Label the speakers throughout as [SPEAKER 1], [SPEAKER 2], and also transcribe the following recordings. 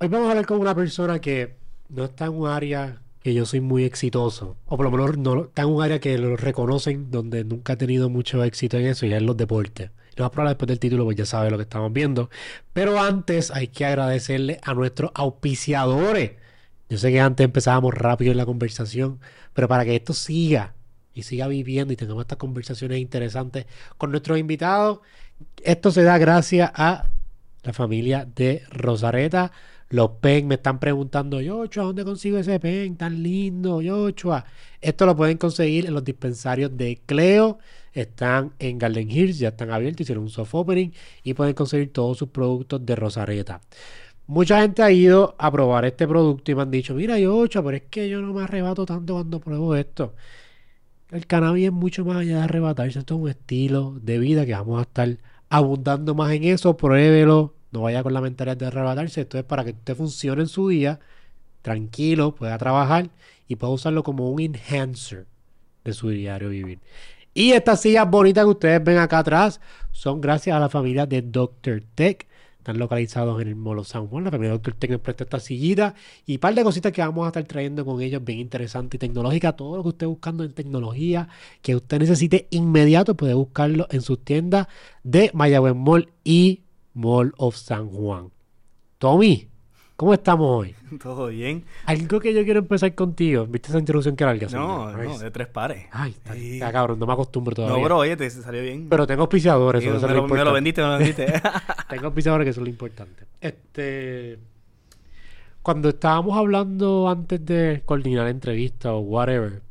[SPEAKER 1] Hoy vamos a hablar con una persona que no está en un área que yo soy muy exitoso, o por lo menos no está en un área que lo reconocen donde nunca ha tenido mucho éxito en eso, y es los deportes. Lo más probable después del título, pues ya sabe lo que estamos viendo. Pero antes hay que agradecerle a nuestros auspiciadores. Yo sé que antes empezábamos rápido en la conversación, pero para que esto siga y siga viviendo y tengamos estas conversaciones interesantes con nuestros invitados, esto se da gracias a la familia de Rosareta. Los pen me están preguntando, Yochoa, ¿dónde consigo ese pen tan lindo, Yochoa? Esto lo pueden conseguir en los dispensarios de Cleo. Están en Garden Hills, ya están abiertos, hicieron un soft opening y pueden conseguir todos sus productos de Rosareta. Mucha gente ha ido a probar este producto y me han dicho, mira, Yochoa, pero es que yo no me arrebato tanto cuando pruebo esto. El cannabis es mucho más allá de arrebatarse, esto es un estilo de vida que vamos a estar abundando más en eso, pruébelo, no vaya con la mentalidad de arrebatarse. Esto es para que usted funcione en su día, tranquilo, pueda trabajar y pueda usarlo como un enhancer de su diario vivir. Y estas sillas bonitas que ustedes ven acá atrás son gracias a la familia de Dr. Tech. Están localizados en el Molo San Juan. La familia Dr. Tech nos presta esta sillita y un par de cositas que vamos a estar trayendo con ellos bien interesante y tecnológica. Todo lo que usted buscando en tecnología que usted necesite inmediato puede buscarlo en sus tiendas de Mayagüez Mall y Mall of San Juan. Tommy, ¿cómo estamos hoy?
[SPEAKER 2] Todo bien.
[SPEAKER 1] Algo que yo quiero empezar contigo. ¿Viste esa introducción que era larga?
[SPEAKER 2] No, no, de tres pares.
[SPEAKER 1] Ay, está, está cabrón, no me acostumbro todavía.
[SPEAKER 2] No, bro, oye, te salió bien.
[SPEAKER 1] Pero tengo auspiciadores, eso,
[SPEAKER 2] me,
[SPEAKER 1] eso es
[SPEAKER 2] lo,
[SPEAKER 1] lo
[SPEAKER 2] me lo vendiste, me lo vendiste.
[SPEAKER 1] tengo auspiciadores que eso es lo importante. Este... Cuando estábamos hablando antes de coordinar entrevistas o whatever,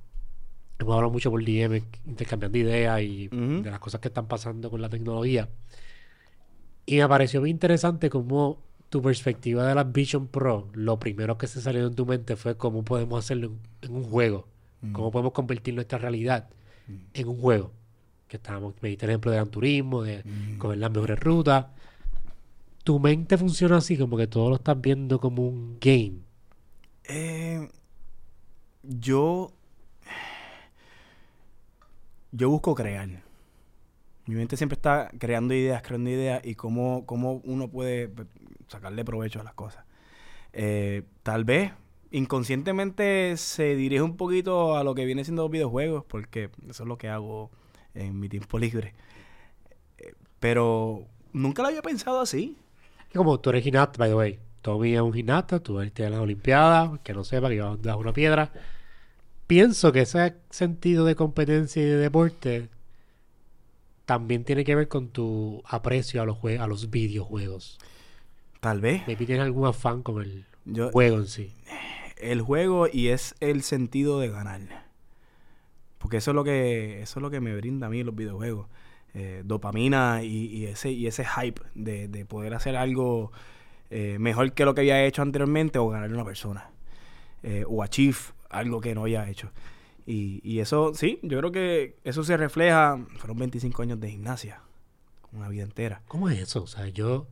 [SPEAKER 1] hemos hablado mucho por DM, intercambiando ideas y de las cosas que están pasando con la tecnología. Y me pareció muy interesante cómo tu perspectiva de la Vision Pro, lo primero que se salió en tu mente fue cómo podemos hacerlo en, un juego, cómo podemos convertir nuestra realidad en un juego. Que estábamos, me diste el ejemplo de Gran Turismo, de coger las mejores rutas. Tu mente funciona así, como que todo lo estás viendo como un game.
[SPEAKER 2] Eh, yo. Yo busco crear. Mi mente siempre está creando ideas, creando ideas y cómo, cómo uno puede pues, sacarle provecho a las cosas. Eh, tal vez inconscientemente se dirige un poquito a lo que viene siendo videojuegos, porque eso es lo que hago en mi tiempo libre. Eh, Pero nunca lo había pensado así.
[SPEAKER 1] Como tú eres gimnasta, by the way, Tommy es un gimnasta, tú eres de las Olimpiadas, que no sepa que iba a dar una piedra. Pienso que ese sentido de competencia y de deporte también tiene que ver con tu aprecio a los, jue- a los videojuegos.
[SPEAKER 2] Tal vez.
[SPEAKER 1] Maybe tienes algún afán con el
[SPEAKER 2] Yo,
[SPEAKER 1] juego en sí.
[SPEAKER 2] el juego y es el sentido de ganar. Porque eso es lo que eso es lo que me brinda a mí los videojuegos. Eh, dopamina y, y ese y ese hype de, de poder hacer algo eh, mejor que lo que había hecho anteriormente o ganarle a una persona. Eh, o achieve algo que no había hecho. Y, y eso, sí, yo creo que eso se refleja. Fueron 25 años de gimnasia. Una vida entera.
[SPEAKER 1] ¿Cómo es eso? O sea, yo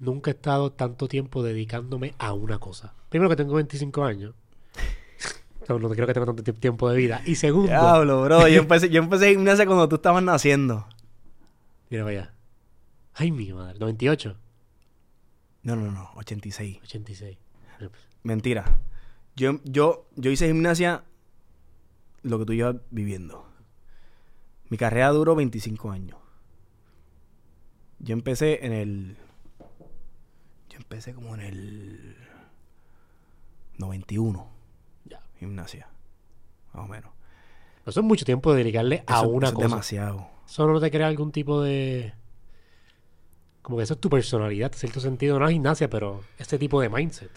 [SPEAKER 1] nunca he estado tanto tiempo dedicándome a una cosa. Primero que tengo 25 años. No, no creo que tenga tanto ti- tiempo de vida. Y segundo,
[SPEAKER 2] Diablo, bro. Yo empecé, yo empecé gimnasia cuando tú estabas naciendo.
[SPEAKER 1] mira vaya. Ay, mi madre, 98,
[SPEAKER 2] No, no, no, 86.
[SPEAKER 1] 86.
[SPEAKER 2] Mentira. Yo, yo, yo hice gimnasia lo que tú llevas viviendo. Mi carrera duró 25 años. Yo empecé en el. Yo empecé como en el. 91.
[SPEAKER 1] Ya.
[SPEAKER 2] Gimnasia. Más o menos.
[SPEAKER 1] Eso es mucho tiempo de dedicarle a una
[SPEAKER 2] eso es
[SPEAKER 1] cosa.
[SPEAKER 2] demasiado.
[SPEAKER 1] Eso no te crea algún tipo de. Como que eso es tu personalidad, en cierto sentido. No es gimnasia, pero este tipo de mindset.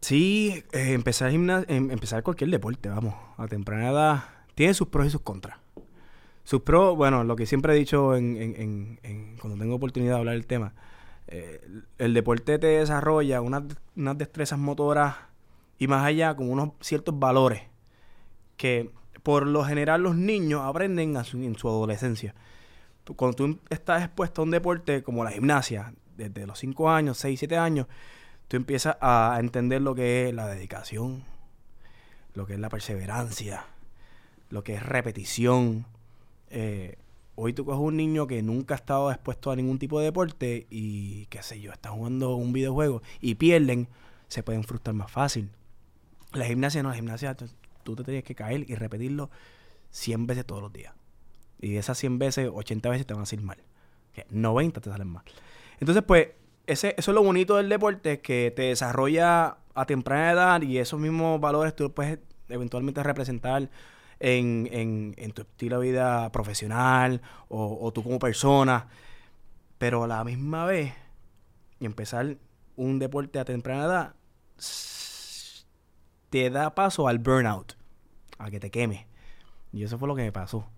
[SPEAKER 2] Sí, eh, empezar gimna- em- empezar cualquier deporte, vamos, a temprana edad, tiene sus pros y sus contras. Sus pros, bueno, lo que siempre he dicho en, en- en- cuando tengo oportunidad de hablar del tema, eh, el deporte te desarrolla unas, unas destrezas motoras y más allá, como unos ciertos valores que por lo general los niños aprenden en su adolescencia. Cuando tú estás expuesto a un deporte como la gimnasia, desde los 5 años, 6, 7 años, tú empiezas a entender lo que es la dedicación, lo que es la perseverancia, lo que es repetición. Eh, hoy tú coges un niño que nunca ha estado expuesto a ningún tipo de deporte y, qué sé yo, está jugando un videojuego y pierden, se pueden frustrar más fácil. La gimnasia no, la gimnasia tú, te tienes que caer y repetirlo 100 veces todos los días. Y de esas 100 veces, 80 veces te van a salir mal. Que 90 te salen mal. Entonces, pues, eso es lo bonito del deporte, que te desarrolla a temprana edad y esos mismos valores tú puedes eventualmente representar en, tu estilo de vida profesional o, tú como persona. Pero a la misma vez, empezar un deporte a temprana edad te da paso al burnout, a que te queme. Y eso fue lo que me pasó.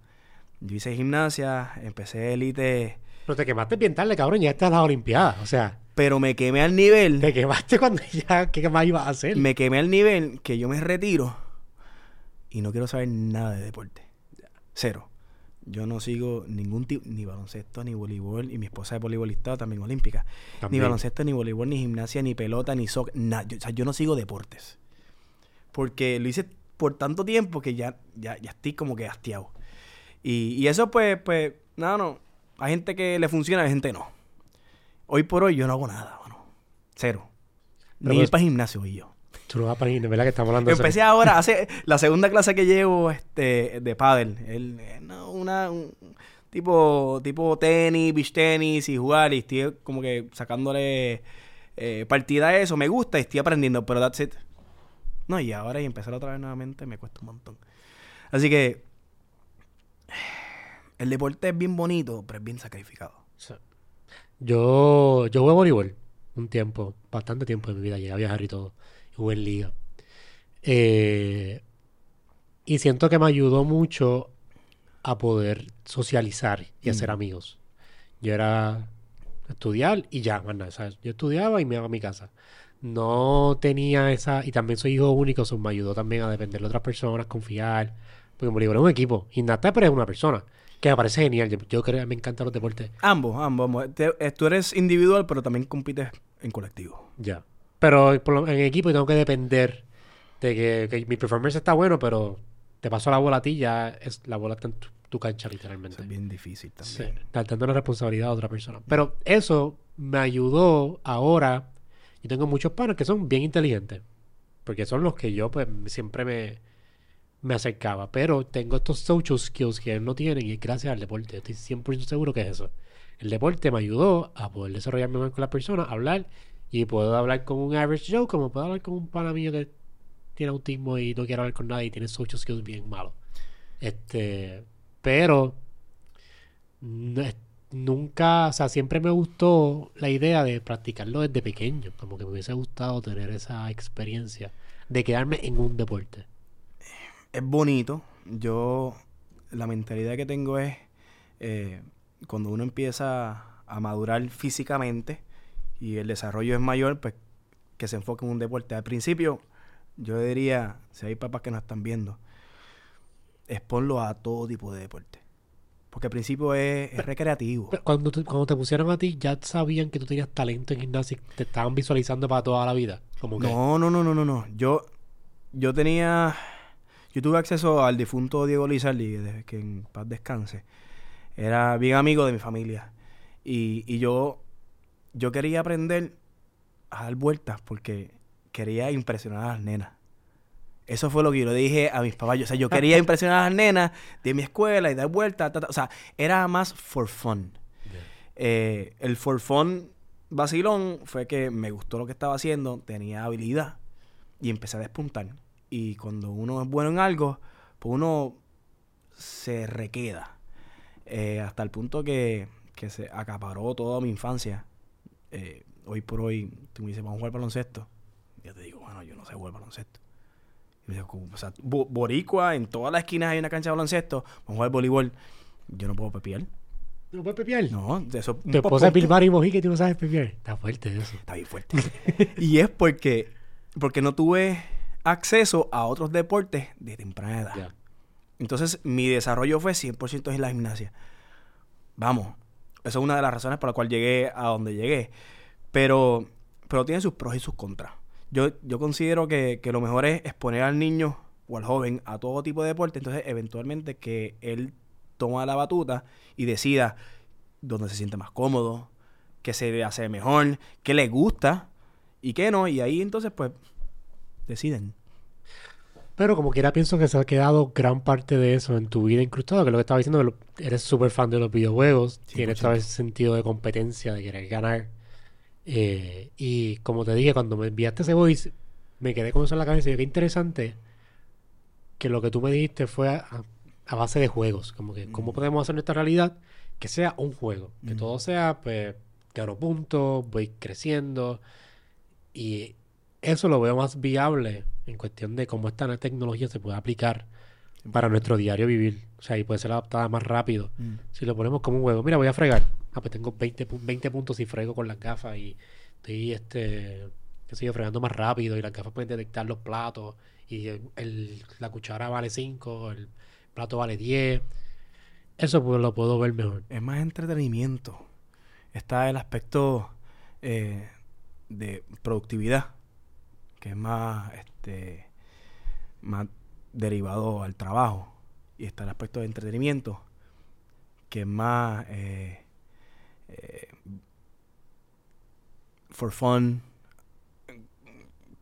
[SPEAKER 2] Yo hice gimnasia, empecé élite,
[SPEAKER 1] Pero te quemaste bien tarde, cabrón, ya estás a las Olimpiadas. O sea,
[SPEAKER 2] pero me quemé al nivel,
[SPEAKER 1] te quemaste cuando ya, ¿qué más ibas a hacer?
[SPEAKER 2] me quemé al nivel que yo me retiro y no quiero saber nada de deporte. Cero. Yo no sigo ningún tipo, ni baloncesto, ni voleibol, y mi esposa es voleibolista también olímpica. Ni baloncesto, ni voleibol, ni gimnasia, ni pelota, ni soccer, nada. Yo, o sea, yo no sigo deportes. Porque lo hice por tanto tiempo que ya, ya, ya estoy como que hastiado. Y, y eso pues, pues, nada, no. Hay gente que le funciona, hay gente que no. Hoy por hoy yo no hago nada, mano. Cero.
[SPEAKER 1] Pero
[SPEAKER 2] Ni
[SPEAKER 1] pues-
[SPEAKER 2] ir para el gimnasio y yo.
[SPEAKER 1] Tú no vas para ir, ¿verdad? Que estamos hablando de eso.
[SPEAKER 2] Empecé ahora, hace la segunda clase que llevo este, de pádel. El, no, una, un tipo, tipo tenis, beach tenis y jugar. Y estoy como que sacándole eh, partida a eso. Me gusta y estoy aprendiendo, pero that's it. No, y ahora y empezar otra vez nuevamente me cuesta un montón. Así que el deporte es bien bonito, pero es bien sacrificado.
[SPEAKER 1] Sí. Yo, yo jugué voleibol un tiempo, bastante tiempo de mi vida, llegué a viajar y todo. y Jugué en liga. Eh, y siento que me ayudó mucho a poder socializar y hacer
[SPEAKER 2] Mm.
[SPEAKER 1] amigos. Yo era estudiar y ya, más nada, ¿sabes? Yo estudiaba y me iba a mi casa. No tenía esa, y también soy hijo único, eso me ayudó también a depender de otras personas, confiar. Porque en voleibol es un equipo. Y Nata pero es una persona. Que me parece genial. Yo, yo creo que me encantan los deportes.
[SPEAKER 2] Ambos, ambos. ambos. Te- eh, tú eres individual, pero también compites en colectivo.
[SPEAKER 1] Ya. Pero por lo- en equipo tengo que depender de que, que mi performance está bueno, pero te paso la bola a ti, ya es, la bola está en tu, tu cancha
[SPEAKER 2] Eso
[SPEAKER 1] literalmente.
[SPEAKER 2] es bien difícil
[SPEAKER 1] Sí,
[SPEAKER 2] también.
[SPEAKER 1] dando la responsabilidad a otra persona. Pero eso me ayudó ahora. Yo tengo muchos panos que son bien inteligentes. Porque son los que yo pues siempre me, me acercaba. Pero tengo estos social skills que él no tienen y es gracias al deporte. Estoy 100% seguro que es eso. El deporte me ayudó a poder desarrollarme más con las personas, hablar. Y puedo hablar con un average Joe como puedo hablar con un pana mío que tiene autismo y no quiere hablar con nadie y tiene social skills bien malos. Este, pero nunca, o sea, siempre me gustó la idea de practicarlo desde pequeño, como que me hubiese gustado tener esa experiencia de quedarme en un deporte.
[SPEAKER 2] Es bonito. Yo, la mentalidad que tengo es, eh, cuando uno empieza a madurar físicamente y el desarrollo es mayor, pues que se enfoque en un deporte. Al principio, yo diría, si hay papás que nos están viendo, exponlo a todo tipo de deporte. Porque al principio es, es recreativo.
[SPEAKER 1] Pero cuando te, cuando te pusieron a ti, ya sabían que tú tenías talento en gimnasia y te estaban visualizando para toda la vida. Como que,
[SPEAKER 2] No, no, no, no, no, no. Yo, yo tenía, yo tuve acceso al difunto Diego Lizardi, que en paz descanse. Era bien amigo de mi familia. Y, y yo, yo quería aprender a dar vueltas porque quería impresionar a las nenas. Eso fue lo que yo le dije a mis papás. Yo- o sea, yo quería impresionar a las nenas de mi escuela y dar vueltas. ta, ta. O sea, era más for fun. Eh, el for fun vacilón fue que me gustó lo que estaba haciendo, tenía habilidad y empecé a despuntar. Y cuando uno es bueno en algo, pues uno se requeda. Eh, hasta el punto que, que se acaparó toda mi infancia. Eh, hoy por hoy, tú me dices, vamos a jugar baloncesto. Yo te digo, bueno, yo no sé jugar baloncesto. Y me dice, "¿Cómo? o sea, bo- boricua, en todas las esquinas hay una cancha de baloncesto, vamos a jugar voleibol. Yo no puedo pepiar.
[SPEAKER 1] ¿No puedes pepear?
[SPEAKER 2] No, de eso.
[SPEAKER 1] Tu esposa es Bilbar y Mojica y tú no sabes pepear. Está fuerte eso.
[SPEAKER 2] Está bien fuerte. y es porque, porque no tuve acceso a otros deportes de temprana edad. Entonces, mi desarrollo fue 100% en la gimnasia. Vamos, esa es una de las razones por la cual llegué a donde llegué. Pero, pero tiene sus pros y sus contras. Yo, yo considero que, que lo mejor es exponer al niño o al joven a todo tipo de deporte. Entonces, eventualmente, que él toma la batuta y decida dónde se siente más cómodo, qué se le hace mejor, qué le gusta. y qué no, y ahí entonces pues deciden.
[SPEAKER 1] Pero como quiera pienso que se ha quedado gran parte de eso en tu vida incrustado, que lo que estaba diciendo, que lo- eres súper fan de los videojuegos, tienes
[SPEAKER 2] 100%.
[SPEAKER 1] todo ese sentido de competencia, de querer ganar. Eh, y como te dije, cuando me enviaste ese voice, me quedé con eso en la cabeza y yo, qué interesante que lo que tú me dijiste fue a, a base de juegos, como que cómo
[SPEAKER 2] Mm.
[SPEAKER 1] podemos hacer nuestra realidad que sea un juego, que
[SPEAKER 2] Mm.
[SPEAKER 1] todo sea, pues, gano puntos, voy creciendo y eso lo veo más viable en cuestión de cómo esta tecnología se puede aplicar para nuestro diario vivir. O sea, y puede ser adaptada más rápido.
[SPEAKER 2] Mm.
[SPEAKER 1] Si lo ponemos como un juego, mira, voy a fregar. Ah, pues tengo 20, pu- 20 puntos y frego con las gafas y estoy, este, qué sé yo, fregando más rápido y las gafas pueden detectar los platos y el, el- la cuchara vale 5, el plato vale 10. Eso pues lo puedo ver mejor.
[SPEAKER 2] Es más entretenimiento. Está el aspecto eh, de productividad, que es más, este, más derivado al trabajo. Y está el aspecto de entretenimiento, que es más eh, eh, for fun,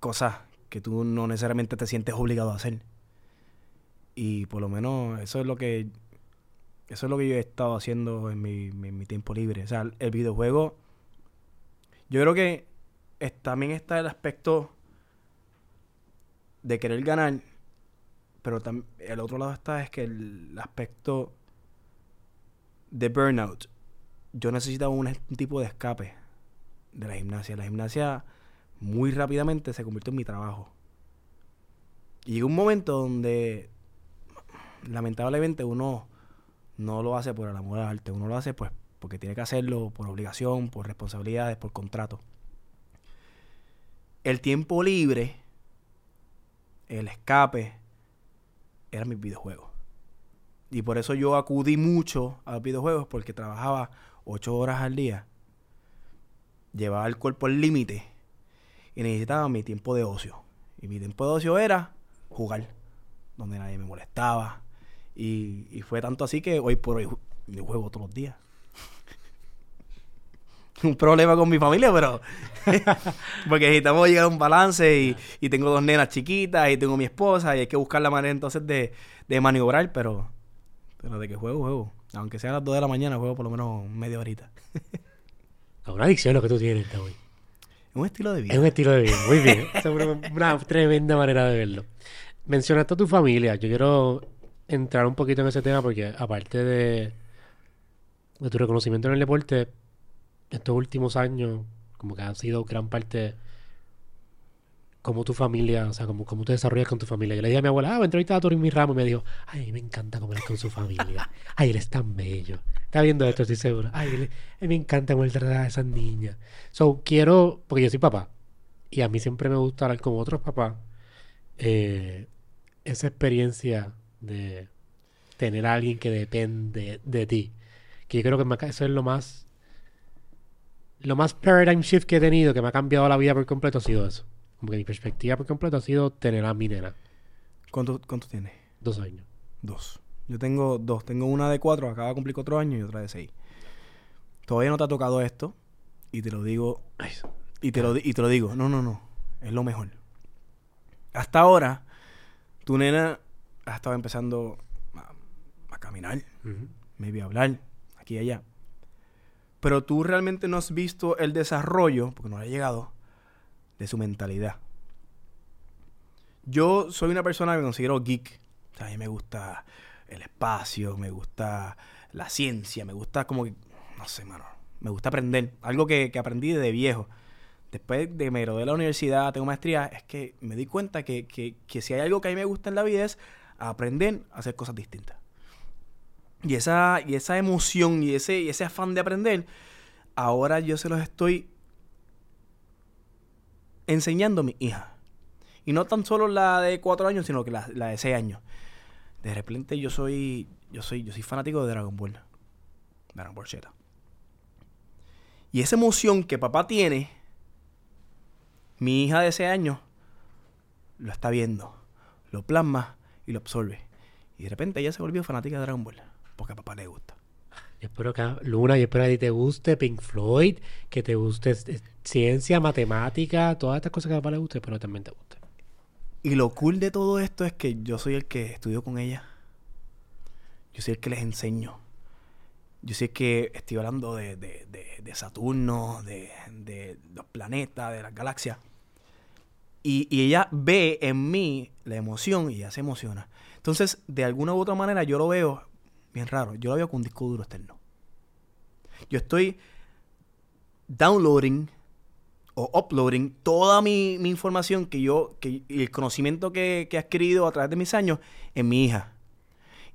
[SPEAKER 2] cosas que tú no necesariamente te sientes obligado a hacer. Y por lo menos eso es lo que eso es lo que yo he estado haciendo en mi, mi- tiempo libre. O sea, el videojuego. Yo creo que también está el aspecto de querer ganar. Pero el otro lado está es que el aspecto de burnout. Yo necesitaba un, tipo de escape de la gimnasia. La gimnasia muy rápidamente se convirtió en mi trabajo. Y un momento donde lamentablemente uno no lo hace por el amor al arte, uno lo hace pues porque tiene que hacerlo por obligación, por responsabilidades, por contrato. El tiempo libre, el escape, eran mis videojuegos. Y por eso yo acudí mucho a los videojuegos porque trabajaba ocho horas al día, llevaba el cuerpo al límite y necesitaba mi tiempo de ocio. Y mi tiempo de ocio era jugar, donde nadie me molestaba, y, fue tanto así que hoy por hoy yo juego todos los días. Un problema con mi familia, pero... porque necesitamos llegar a un balance y, y tengo dos nenas chiquitas y tengo mi esposa y hay que buscar la manera entonces de, de maniobrar, pero... Pero de que juego, juego. Aunque sea a las 2 de la mañana, juego por lo menos media horita.
[SPEAKER 1] Es una adicción lo que tú tienes, Tawi.
[SPEAKER 2] Es un estilo de vida.
[SPEAKER 1] Es un estilo de vida, muy bien. Es una, una tremenda manera de verlo. Mencionaste a tu familia. Yo quiero entrar un poquito en ese tema porque aparte de, de tu reconocimiento en el deporte, estos últimos años como que ha sido gran parte como tu familia, o sea, como, como te desarrollas con tu familia. Yo le dije a mi abuela, ah, voy a Torin mi ramo y me dijo, ay, me encanta comer con su familia. Ay, él es tan bello. Está viendo esto, estoy seguro. Ay, él- él me encanta cómo él trata a esas niñas. So, quiero, porque yo soy papá, y a mí siempre me gusta hablar con otros papás, eh, esa experiencia de tener a alguien que depende de ti. Que yo creo que eso es lo más, lo más paradigm shift que he tenido, que me ha cambiado la vida por completo, ha sido eso. Como que mi perspectiva por completo ha sido tener a mi nena,
[SPEAKER 2] ¿Cuánto, ¿Cuánto tienes?
[SPEAKER 1] dos años.
[SPEAKER 2] Dos. Yo tengo dos. Tengo una de cuatro, acaba de cumplir cuatro años y otra de seis. Todavía no te ha tocado esto. Y te lo digo.
[SPEAKER 1] Ay,
[SPEAKER 2] Y te lo, y te lo digo. No, no, no. Es lo mejor. Hasta ahora, tu nena ha estado empezando a, a caminar, maybe a hablar, aquí y allá. Pero tú realmente no has visto el desarrollo, porque no le ha llegado, de su mentalidad. Yo soy una persona que me considero geek. O sea, a mí me gusta el espacio, me gusta la ciencia, me gusta como que, no sé, mano, me gusta aprender. Algo que, que aprendí desde viejo. Después de que me gradué de la universidad, tengo maestría, es que me di cuenta que, que, que si hay algo que a mí me gusta en la vida es aprender a hacer cosas distintas. Y esa, y esa emoción y ese, y ese afán de aprender, ahora yo se los estoy enseñando a mi hija. Y no tan solo la de cuatro años, sino que la, la de seis años. De repente yo soy, yo soy, yo soy fanático de Dragon Ball. Dragon Ball Z. Y esa emoción que papá tiene, mi hija de seis años lo está viendo, lo plasma y lo absorbe. Y de repente ella se volvió fanática de Dragon Ball. Porque a papá le gusta.
[SPEAKER 1] Yo espero que, Luna, yo espero que a ti te guste Pink Floyd, que te guste ciencia, matemática, todas estas cosas que a papá le guste, pero también te guste.
[SPEAKER 2] Y lo cool de todo esto es que yo soy el que estudio con ella. Yo soy el que les enseño. Yo sé que estoy hablando de, de, de, de Saturno, de, de, los planetas, de las galaxias. Y, y, ella ve en mí la emoción y ella se emociona. Entonces, de alguna u otra manera, yo lo veo bien raro. Yo lo veo con un disco duro externo. Yo estoy downloading o uploading toda mi, mi información que yo, que, y el conocimiento que, que, he adquirido a través de mis años en mi hija.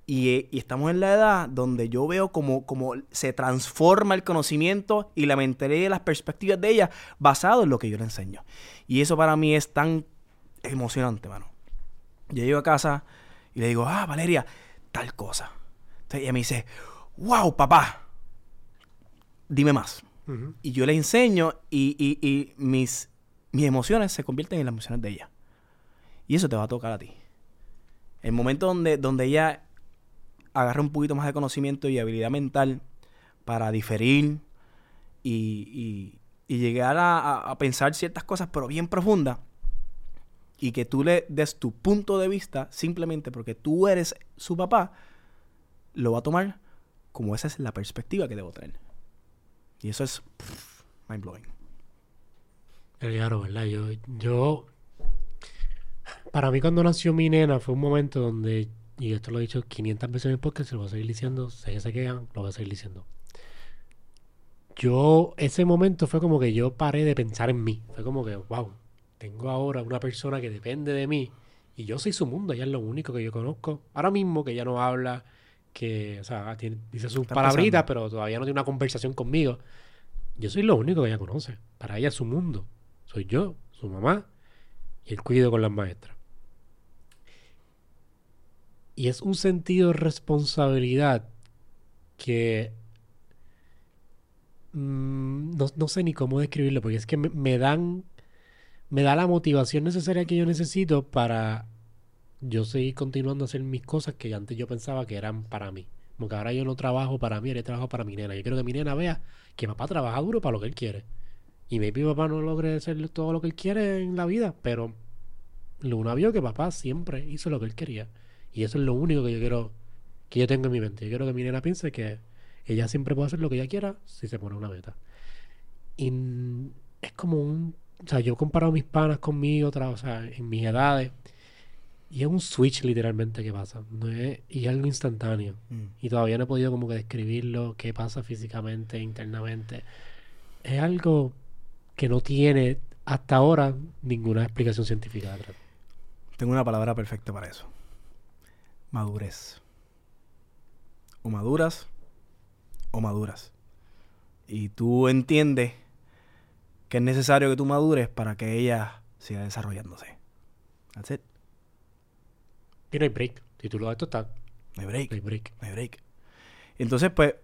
[SPEAKER 2] Y, y, estamos en la edad donde yo veo como, como se transforma el conocimiento y la mentalidad y las perspectivas de ella basado en lo que yo le enseño. Y eso para mí es tan emocionante, mano. Yo llego a casa y le digo, ah, Valeria, tal cosa. Entonces ella me dice, wow, papá, dime más. Uh -huh. Y yo le enseño y, y, y, mis, mis emociones se convierten en las emociones de ella. Y eso te va a tocar a ti. El momento donde, donde ella agarra un poquito más de conocimiento y habilidad mental para diferir y, y llegar a, a, pensar ciertas cosas, pero bien profundas, y que tú le des tu punto de vista simplemente porque tú eres su papá, lo va a tomar como esa es la perspectiva que debo tener. Y eso es pff, mind blowing.
[SPEAKER 1] Claro, ¿verdad? Yo, yo, para mí cuando nació mi nena fue un momento donde, y esto lo he dicho 500 veces en el podcast, se lo voy a seguir diciendo, se se quedan, lo voy a seguir diciendo. Yo, ese momento fue como que yo paré de pensar en mí. Fue como que, wow, tengo ahora una persona que depende de mí y yo soy su mundo, ella es lo único que yo conozco. Ahora mismo que ella no habla, que, o sea, tiene, dice sus Está palabritas, pero todavía no tiene una conversación conmigo. Yo soy lo único que ella conoce. Para ella es su mundo. Soy yo, su mamá y el cuido con las maestras. Y es un sentido de responsabilidad que mmm, no, no, sé ni cómo describirlo, porque es que me, me dan me da la motivación necesaria que yo necesito para yo seguir continuando a hacer mis cosas que antes yo pensaba que eran para mí. Como que ahora yo no trabajo para mí, ahora trabajo para mi nena. Yo quiero que mi nena vea que papá trabaja duro para lo que él quiere. Y maybe papá no logre hacer todo lo que él quiere en la vida, pero Luna vio que papá siempre hizo lo que él quería. Y eso es lo único que yo quiero, que yo tengo en mi mente. Yo quiero que mi nena piense que ella siempre puede hacer lo que ella quiera si se pone una meta. Y es como un o sea, yo he comparado mis panas conmigo, o sea, en mis edades, y es un switch literalmente que pasa, no es, y es algo instantáneo. Mm. Y todavía no he podido como que describirlo, qué pasa físicamente, internamente. Es algo que no tiene hasta ahora ninguna explicación científica detrás.
[SPEAKER 2] Tengo una palabra perfecta para eso. Madurez. O maduras o maduras. Y tú entiendes que es necesario que tú madures para que ella siga desarrollándose. That's it.
[SPEAKER 1] Y no hay break. Si tú lo das total.
[SPEAKER 2] No hay break.
[SPEAKER 1] No hay break.
[SPEAKER 2] No hay break. Entonces, pues,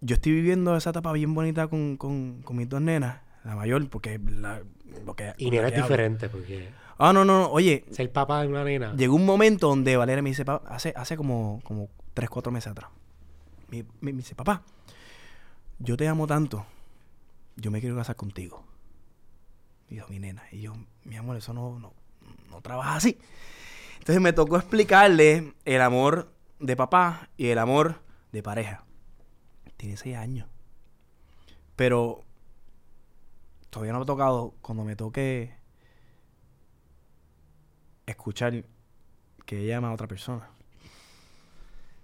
[SPEAKER 2] yo estoy viviendo esa etapa bien bonita con, con, con mis dos nenas. La mayor, porque la, lo que,
[SPEAKER 1] Y nena es diferente, porque...
[SPEAKER 2] Ah, no, no, no. Oye...
[SPEAKER 1] Ser papá de una nena.
[SPEAKER 2] Llegó un momento donde Valeria me dice, hace, hace como, como 3, 4 meses atrás. Me, me, me dice, papá, yo te amo tanto yo me quiero casar contigo. Dijo mi nena. Y yo, mi amor, eso no, no, no trabaja así. Entonces me tocó explicarle el amor de papá y el amor de pareja. Tiene seis años. Pero todavía no me ha tocado cuando me toque escuchar que ella ama a otra persona.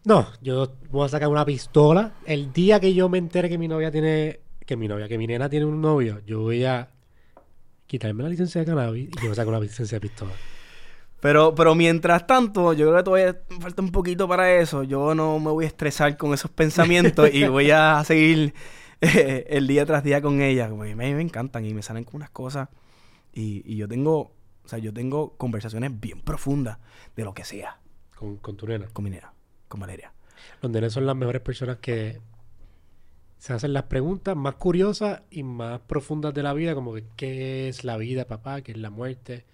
[SPEAKER 1] No, yo voy a sacar una pistola. El día que yo me entere que mi novia tiene que mi novia, que mi nena tiene un novio, yo voy a quitarme la licencia de cannabis y yo voy a sacar una licencia de pistola.
[SPEAKER 2] Pero, pero mientras tanto, yo creo que todavía falta un poquito para eso. Yo no me voy a estresar con esos pensamientos y voy a seguir eh, el día tras día con ella. Como a mí me encantan y me salen con unas cosas. Y, y, yo tengo, o sea, yo tengo conversaciones bien profundas de lo que sea.
[SPEAKER 1] ¿Con, con tu nena?
[SPEAKER 2] Con mi nena, con Valeria.
[SPEAKER 1] Los nenes son las mejores personas que se hacen las preguntas más curiosas y más profundas de la vida, como que qué es la vida, papá, qué es la muerte,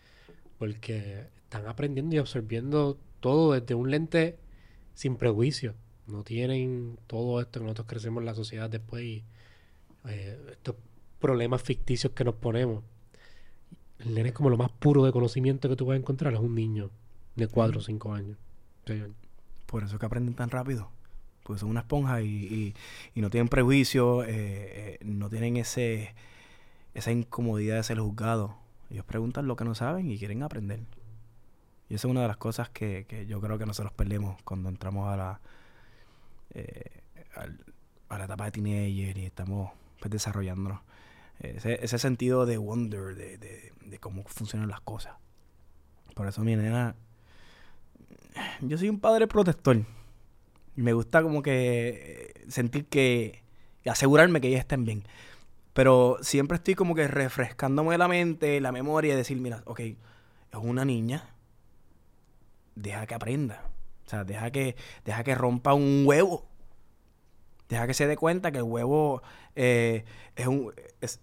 [SPEAKER 1] porque están aprendiendo y absorbiendo todo desde un lente sin prejuicio. no tienen todo esto que nosotros crecemos en la sociedad después y eh, estos problemas ficticios que nos ponemos. El nene es como lo más puro de conocimiento que tú vas a encontrar, es un niño de 4 o 5 años.
[SPEAKER 2] Por eso es que aprenden tan rápido. Pues son una esponja y, y, no tienen prejuicio, eh, eh, no tienen ese esa incomodidad de ser juzgado. Ellos preguntan lo que no saben y quieren aprender. Y esa es una de las cosas que, que yo creo que nosotros perdemos cuando entramos a la, eh, a la etapa de teenager y estamos pues, desarrollándonos. Ese, ese, sentido de wonder, de, de, cómo funcionan las cosas. Por eso mi nena, yo soy un padre protector. Me gusta como que sentir que, asegurarme que ellas estén bien. Pero siempre estoy como que refrescándome la mente, la memoria y decir, mira, ok, es una niña, deja que aprenda. O sea, deja que, deja que rompa un huevo. Deja que se dé cuenta que el huevo eh, es, un, es,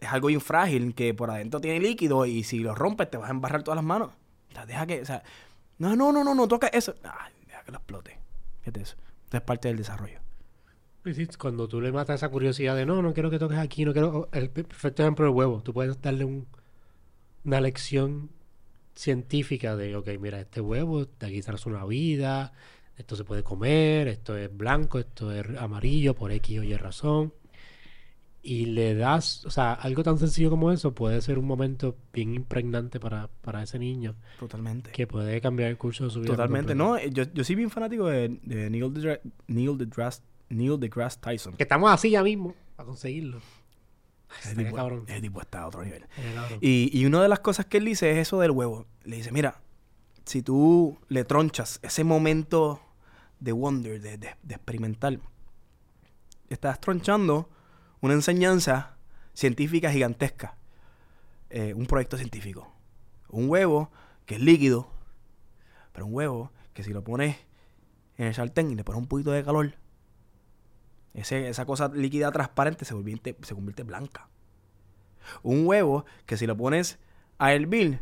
[SPEAKER 2] algo infrágil, que por adentro tiene líquido y si lo rompes te vas a embarrar todas las manos. O sea, deja que, o sea, no, no, no, no, no toca eso. Deja que lo explote. Fíjate eso. Es parte del desarrollo.
[SPEAKER 1] Cuando tú le matas esa curiosidad de no, no quiero que toques aquí, no quiero. El perfecto ejemplo del huevo. Tú puedes darle un, una lección científica de, ok, mira, este huevo, de aquí sale una vida, esto se puede comer, esto es blanco, esto es amarillo por X o Y razón. Y le das, o sea, algo tan sencillo como eso puede ser un momento bien impregnante para, para ese niño.
[SPEAKER 2] Totalmente.
[SPEAKER 1] Que puede cambiar el curso de su vida.
[SPEAKER 2] Totalmente. No, yo, yo soy bien fanático de, de Neil, de, Neil deGrasse, Neil deGrasse Tyson.
[SPEAKER 1] Que estamos así ya mismo a conseguirlo.
[SPEAKER 2] Ese tipo, cabrón. ese tipo está a otro nivel. Y, y una de las cosas que él dice es eso del huevo. Le dice, mira, si tú le tronchas ese momento de wonder, de, de, de experimentar, estás tronchando una enseñanza científica gigantesca. Eh, un proyecto científico. Un huevo que es líquido, pero un huevo que si lo pones en el sartén y le pones un poquito de calor, esa cosa líquida transparente se, convierte, se convierte blanca. Un huevo que si lo pones a hervir,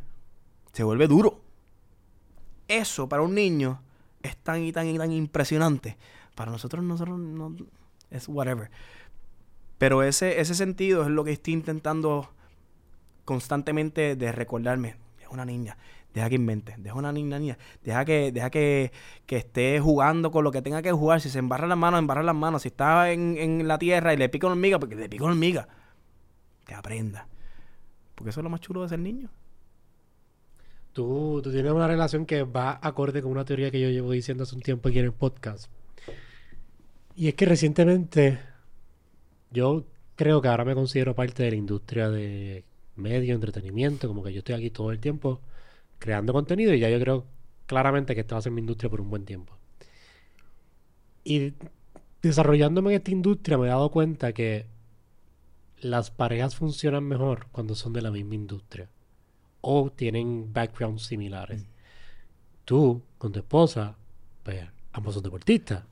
[SPEAKER 2] se vuelve duro. Eso para un niño es tan y tan y tan impresionante. Para nosotros, nosotros no, es whatever. Pero ese, ese sentido es lo que estoy intentando constantemente de recordarme. Es una niña. Deja que invente. Deja una niña, niña. Deja que, deja que, que esté jugando con lo que tenga que jugar. Si se embarra las manos, embarra las manos. Si está en, en la tierra y le pica una hormiga, porque le pica una hormiga. Que aprenda. Porque eso es lo más chulo de ser niño.
[SPEAKER 1] Tú, tú tienes una relación que va acorde con una teoría que yo llevo diciendo hace un tiempo aquí en el podcast. Y es que recientemente yo creo que ahora me considero parte de la industria de medio, entretenimiento, como que yo estoy aquí todo el tiempo creando contenido y ya yo creo claramente que esto va a ser mi industria por un buen tiempo. Y desarrollándome en esta industria me he dado cuenta que las parejas funcionan mejor cuando son de la misma industria o tienen backgrounds similares. Mm. Tú, con tu esposa, pues ambos son deportistas.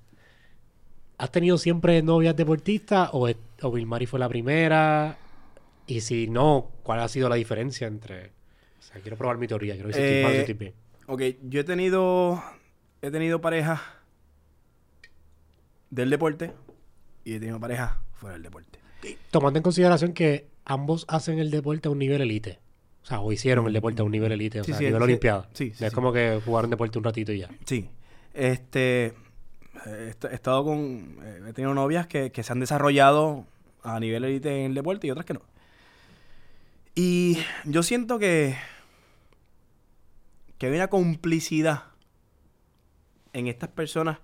[SPEAKER 1] ¿Has tenido siempre novias deportistas o, o Vilmari fue la primera? Y si no, ¿cuál ha sido la diferencia entre... O sea, quiero probar mi teoría, quiero ver si
[SPEAKER 2] eh, Ok, yo he tenido... He tenido parejas del deporte y he tenido parejas fuera del deporte.
[SPEAKER 1] Tomando en consideración que ambos hacen el deporte a un nivel elite. O sea, o hicieron el deporte a un nivel elite, o sea, a nivel sí, olimpiada. Sí, es como que jugaron deporte un ratito y ya.
[SPEAKER 2] Sí. Este he estado con. Eh, he tenido novias que, se han desarrollado a nivel élite en el deporte y otras que no. Y yo siento que. Que hay una complicidad en estas personas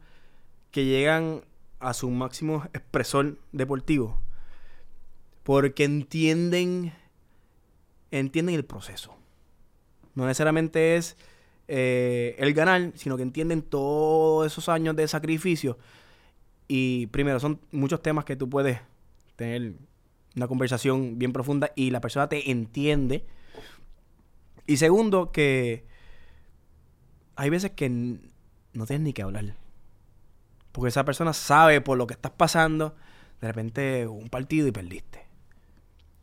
[SPEAKER 2] que llegan a su máximo expresor deportivo porque entienden entienden el proceso no necesariamente es eh, el ganar, sino que entienden todos esos años de sacrificio. Y primero, son muchos temas que tú puedes tener una conversación bien profunda y la persona te entiende. Y segundo, que hay veces que no tienes ni que hablar. Porque esa persona sabe por lo que estás pasando. De repente, un partido y perdiste.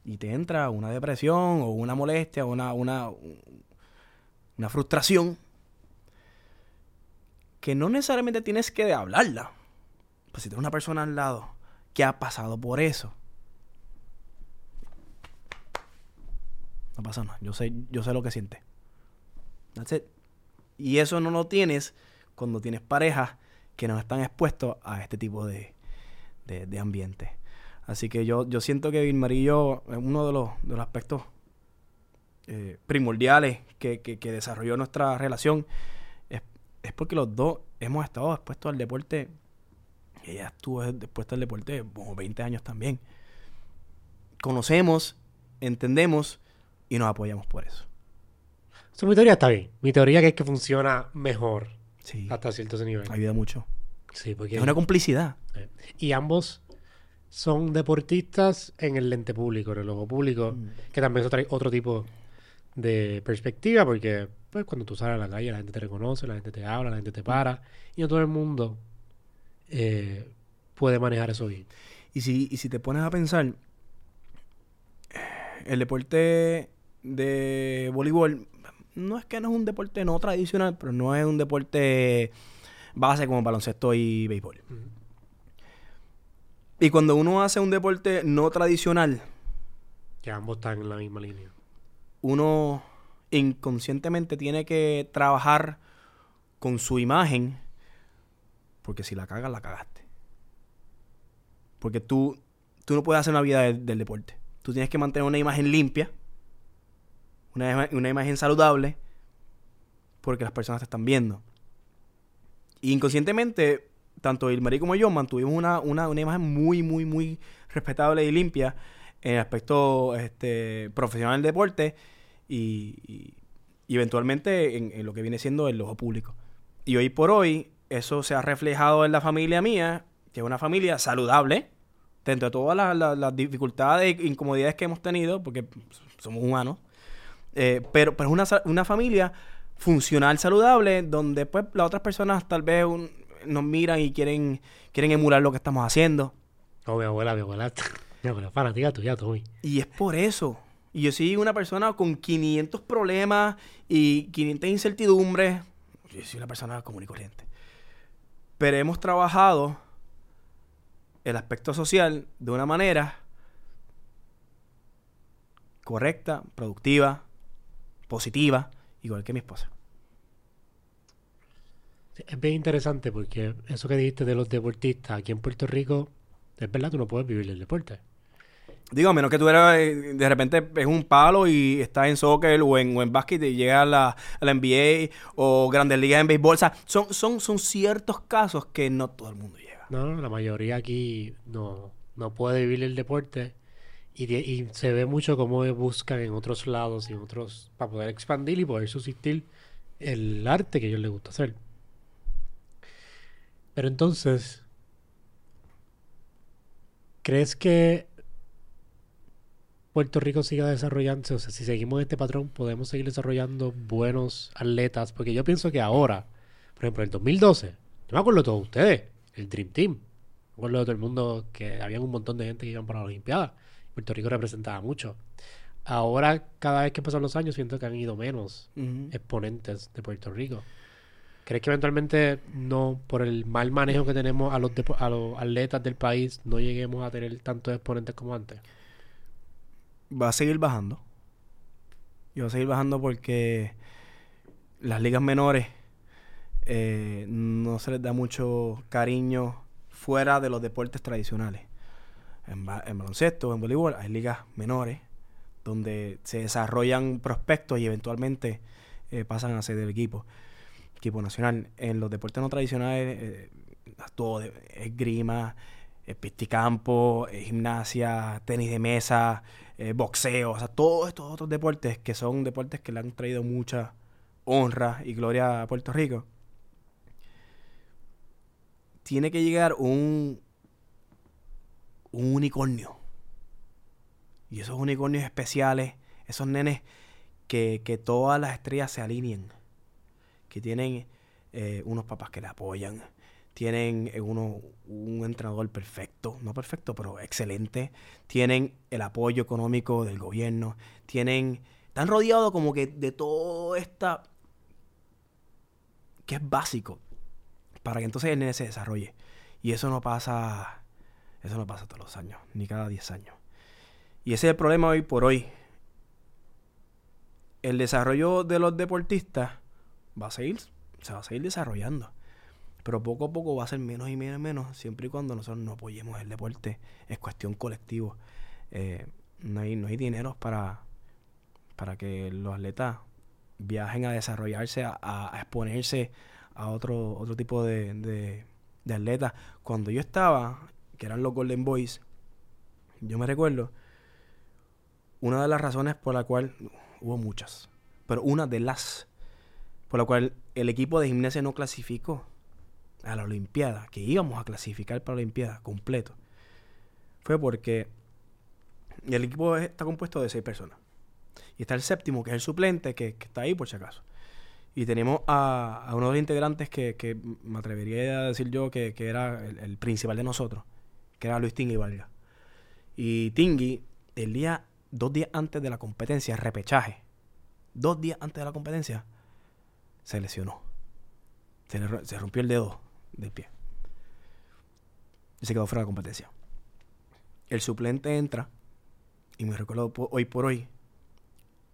[SPEAKER 2] Y te entra una depresión o una molestia o una, una, una frustración que no necesariamente tienes que hablarla. Pues si tienes una persona al lado que ha pasado por eso, no pasa nada. Yo sé, yo sé lo que siente. That's it. Y eso no lo tienes cuando tienes parejas que no están expuestos a este tipo de, de, ambiente. Así que yo, yo siento que Vilmar y yo, uno de los, de los aspectos eh, primordiales que, que, desarrolló nuestra relación es, es, porque los dos hemos estado expuestos al deporte. Ella estuvo expuesta al deporte como 20 años también. Conocemos, entendemos y nos apoyamos por eso.
[SPEAKER 1] Su mi teoría está bien. Mi teoría es que funciona mejor. Hasta cierto nivel.
[SPEAKER 2] Ayuda mucho.
[SPEAKER 1] Sí, porque...
[SPEAKER 2] Es una complicidad.
[SPEAKER 1] Y ambos son deportistas en el lente público, en el ojo público, mm. que también eso trae otro tipo de perspectiva, porque pues, cuando tú sales a la calle la gente te reconoce, la gente te habla, la gente te para, y no todo el mundo eh, puede manejar eso bien.
[SPEAKER 2] Y si, y si te pones a pensar, el deporte de voleibol no es que no es un deporte no tradicional, pero no es un deporte base como baloncesto y béisbol. Y cuando uno hace un deporte no tradicional,
[SPEAKER 1] que ambos están en la misma línea,
[SPEAKER 2] uno inconscientemente tiene que trabajar con su imagen, porque si la cagas, la cagaste. Porque tú, tú no puedes hacer una vida del deporte. Tú tienes que mantener una imagen limpia una, imagen saludable, porque las personas te están viendo. Y inconscientemente, tanto Ilmarí como yo mantuvimos una, imagen muy, muy, muy respetable y limpia en el aspecto este, profesional del deporte y, eventualmente en, lo que viene siendo el ojo público. Y hoy por hoy, eso se ha reflejado en la familia mía, que es una familia saludable, dentro de todas las, las dificultades e incomodidades que hemos tenido, porque somos humanos, eh, pero, pero es una, una, familia funcional, saludable, donde pues las otras personas tal vez nos miran y quieren, quieren emular lo que estamos haciendo.
[SPEAKER 1] No, mi abuela, mi abuela, mi abuela fanática tuya, Tommy.
[SPEAKER 2] Y es por eso. Y yo soy una persona con 500 problemas y 500 incertidumbres. Yo soy una persona común y corriente. Pero hemos trabajado el aspecto social de una manera correcta, productiva, positiva, igual que mi esposa.
[SPEAKER 1] es bien interesante porque eso que dijiste de los deportistas aquí en Puerto Rico, es verdad, tú no puedes vivir del deporte.
[SPEAKER 2] Digo, a menos que tú eras, eh, de repente es un palo y estás en soccer o en, o en básquet y llegas a la, a la NBA o grandes ligas en béisbol. O sea, son, son, son ciertos casos que no todo el mundo llega.
[SPEAKER 1] No, la mayoría aquí no, no puede vivir el deporte y, se ve mucho cómo buscan en otros lados y en otros para poder expandir y poder subsistir el arte que a ellos les gusta hacer. Pero entonces, ¿crees que Puerto Rico siga desarrollando, o sea, si seguimos este patrón, podemos seguir desarrollando buenos atletas? Porque yo pienso que ahora, por ejemplo, en el 2012, yo me acuerdo de todos ustedes, el Dream Team. Me acuerdo de todo el mundo que había un montón de gente que iban para la Olimpiada. Puerto Rico representaba mucho. Ahora, cada vez que pasan los años, siento que han ido menos exponentes de Puerto Rico. ¿Crees que eventualmente no, por el mal manejo que tenemos a los, a los atletas del país, no lleguemos a tener tantos exponentes como antes?
[SPEAKER 2] Va a seguir bajando. Y va a seguir bajando porque las ligas menores eh, no se les da mucho cariño fuera de los deportes tradicionales en, baloncesto, en voleibol, hay ligas menores donde se desarrollan prospectos y eventualmente eh, pasan a ser del equipo, equipo nacional. En los deportes no tradicionales, eh, todo, esgrima, eh, pisticampo, eh, gimnasia, tenis de mesa, boxeo, o sea, todos estos otros deportes que son deportes que le han traído mucha honra y gloria a Puerto Rico. Tiene que llegar un, un unicornio. Y esos unicornios especiales, esos nenes que, todas las estrellas se alineen. Que tienen eh, unos papás que le apoyan. Tienen eh, uno, un entrenador perfecto, no perfecto, pero excelente. Tienen el apoyo económico del gobierno. Tienen, están rodeados como que de todo esta que es básico para que entonces el nene se desarrolle. Y eso no pasa, eso no pasa todos los años, ni cada 10 años. Y ese es el problema hoy por hoy. El desarrollo de los deportistas va a seguir, se va a seguir desarrollando. Pero poco a poco va a ser menos y menos y menos, siempre y cuando nosotros no apoyemos el deporte. Es cuestión colectivo. Eh, no, hay, no hay dinero para, para que los atletas viajen a desarrollarse, a, exponerse a otro, otro tipo de, de, de atletas. Cuando yo estaba, que eran los Golden Boys, yo me recuerdo, una de las razones por la cual, hubo muchas, pero una de las por la cual el equipo de gimnasia no clasificó a la Olimpiada, que íbamos a clasificar para la Olimpiada completo, fue porque el equipo está compuesto de seis personas. Y está el séptimo, que es el suplente, que, está ahí por si acaso. Y tenemos a, uno de los integrantes que, me atrevería a decir yo que, era el, principal de nosotros, que era Luis Tingui Valga. Y Tingui, el día, dos días antes de la competencia, repechaje, dos días antes de la competencia, se lesionó. Se, rompió el dedo del pie. Y se quedó fuera de la competencia. El suplente entra, y me recuerdo hoy por hoy,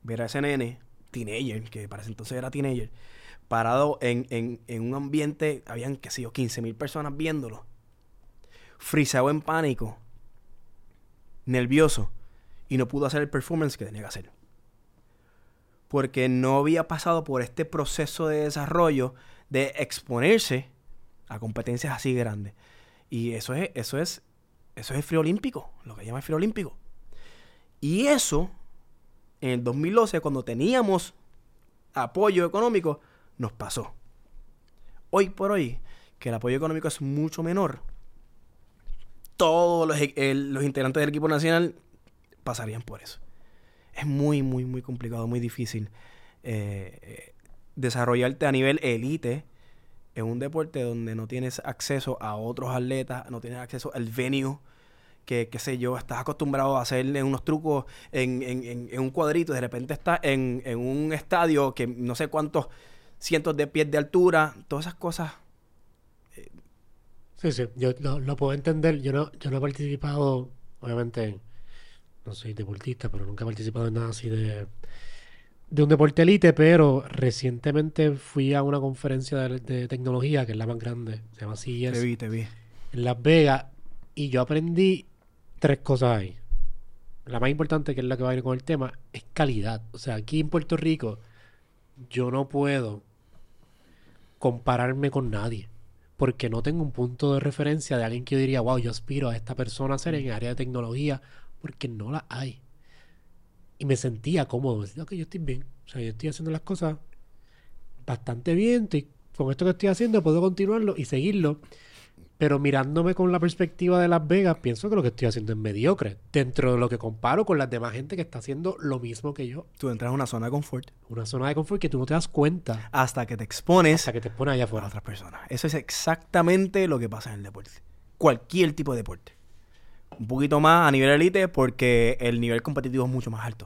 [SPEAKER 2] ver a ese nene, teenager, que para ese entonces era teenager, parado en, en, un ambiente, habían, qué sé yo, 15 mil personas viéndolo, frisado en pánico, nervioso, y no pudo hacer el performance que tenía que hacer. Porque no había pasado por este proceso de desarrollo de exponerse a competencias así grandes. Y eso es, eso es, eso es el frío olímpico, lo que llama el frío olímpico. Y eso en el 2012, cuando teníamos apoyo económico, nos pasó. Hoy por hoy, que el apoyo económico es mucho menor, todos los, los integrantes del equipo nacional pasarían por eso. Es muy, muy, muy complicado, muy difícil eh, desarrollarte a nivel elite en un deporte donde no tienes acceso a otros atletas, no tienes acceso al venue que, qué sé yo, estás acostumbrado a hacerle unos trucos en, en, un cuadrito, de repente estás en, un estadio que no sé cuántos cientos de pies de altura, todas esas cosas.
[SPEAKER 1] Sí, sí, yo lo, puedo entender. Yo no, yo no he participado, obviamente, no soy deportista, pero nunca he participado en nada así de, de un deporte elite, pero recientemente fui a una conferencia de, tecnología, que es la más grande, se llama CES.
[SPEAKER 2] Te vi, te vi.
[SPEAKER 1] En Las Vegas, y yo aprendí tres cosas ahí. La más importante, que es la que va a ir con el tema, es calidad. O sea, aquí en Puerto Rico, yo no puedo compararme con nadie. Porque no tengo un punto de referencia de alguien que yo diría, wow, yo aspiro a esta persona a ser en el área de tecnología, porque no la hay. Y me sentía cómodo, decía, que yo estoy bien. O sea, yo estoy haciendo las cosas bastante bien, con esto que estoy haciendo puedo continuarlo y seguirlo. Pero mirándome con la perspectiva de Las Vegas, pienso que lo que estoy haciendo es mediocre. Dentro de lo que comparo con las demás gente que está haciendo lo mismo que yo.
[SPEAKER 2] Tú entras en una zona de confort.
[SPEAKER 1] Una zona de confort que tú no te das cuenta.
[SPEAKER 2] Hasta que te expones.
[SPEAKER 1] Hasta que te expones allá afuera.
[SPEAKER 2] A otras personas. Eso es exactamente lo que pasa en el deporte. Cualquier tipo de deporte. Un poquito más a nivel elite porque el nivel competitivo es mucho más alto.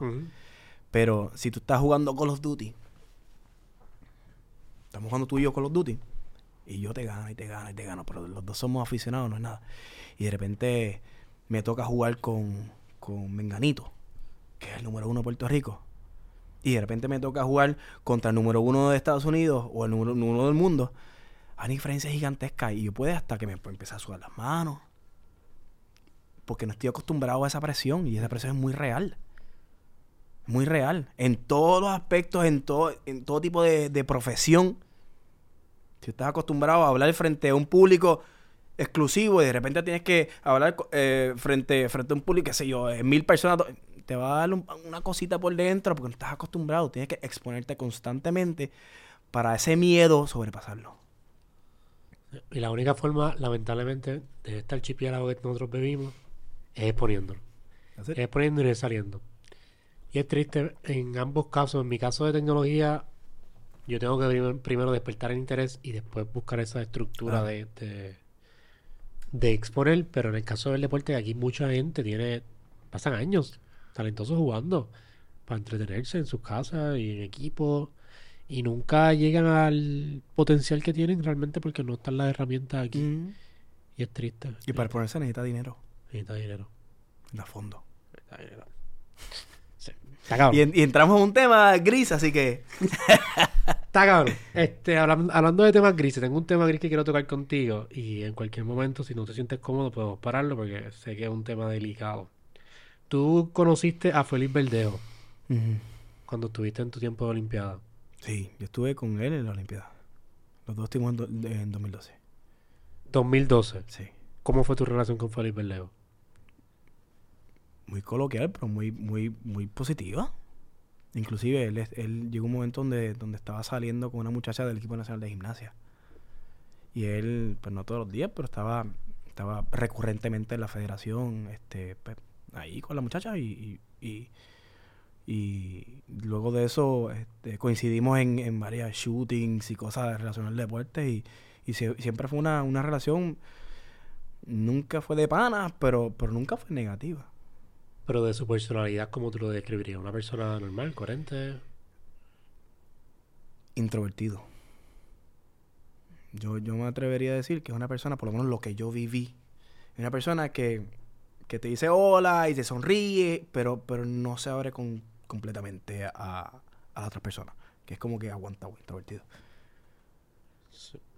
[SPEAKER 2] Pero si tú estás jugando Call of Duty, estamos jugando tú y yo Call of Duty y yo te gano y te gano y te gano, pero los dos somos aficionados, no es nada. Y de repente me toca jugar con, con Menganito, que es el número uno de Puerto Rico. Y de repente me toca jugar contra el número uno de Estados Unidos o el número uno del mundo. Hay una diferencia gigantesca y yo puedo hasta que me empiece a sudar las manos. Porque no estoy acostumbrado a esa presión y esa presión es muy real. Muy real. En todos los aspectos, en todo, en todo tipo de profesión si estás acostumbrado a hablar frente a un público exclusivo y de repente tienes que hablar eh, frente, frente a un público, qué sé yo, eh, mil personas, te va a dar una cosita por dentro porque no estás acostumbrado. Tienes que exponerte constantemente para ese miedo sobrepasarlo.
[SPEAKER 1] Y la única forma, lamentablemente, de este archipiélago que nosotros vivimos es exponiéndolo. Es exponiéndolo y saliendo. Y es triste en ambos casos. En mi caso de tecnología, yo tengo que primero despertar el interés y después buscar esa estructura de, de, exponer. Pero en el caso del deporte, aquí mucha gente tiene, pasan años talentosos jugando para entretenerse en sus casas y en equipo. y nunca llegan al potencial que tienen realmente porque no están las herramientas aquí.
[SPEAKER 2] Mm.
[SPEAKER 1] Y es triste.
[SPEAKER 2] Y para ponerse necesita dinero.
[SPEAKER 1] Necesita dinero.
[SPEAKER 2] A fondo.
[SPEAKER 1] Necesita dinero. Sí.
[SPEAKER 2] Y, en- y entramos en un tema gris, así que.
[SPEAKER 1] Está cabrón. Este, hablan- hablando de temas grises, tengo un tema gris que quiero tocar contigo. Y en cualquier momento, si no te sientes cómodo, podemos pararlo porque sé que es un tema delicado. Tú conociste a Félix Verdejo cuando estuviste en tu tiempo de Olimpiada.
[SPEAKER 2] Sí, yo estuve con él en la Olimpiada. Los dos estuvimos en, en 2012.
[SPEAKER 1] 2012.
[SPEAKER 2] Sí.
[SPEAKER 1] ¿Cómo fue tu relación con Félix Verdejo?
[SPEAKER 2] Muy coloquial, pero muy, muy, muy positiva. Inclusive él, él llegó un momento donde, donde estaba saliendo con una muchacha del equipo nacional de gimnasia. Y él, pues no todos los días, pero estaba, estaba recurrentemente en la federación, este, pues, ahí con la muchacha y, y, luego de eso este, coincidimos en, en varias shootings y cosas relacionadas al deporte y, y sie- siempre fue una, una relación, nunca fue de panas, pero, pero nunca fue negativa.
[SPEAKER 1] Pero de su personalidad, ¿cómo tú lo describirías? ¿Una persona normal, coherente?
[SPEAKER 2] introvertido. Yo, yo me atrevería a decir que es una persona, por lo menos lo que yo viví, es una persona que, que te dice hola y te sonríe, pero, pero no se abre con, completamente a, a la otra persona, que es como que aguantado, introvertido.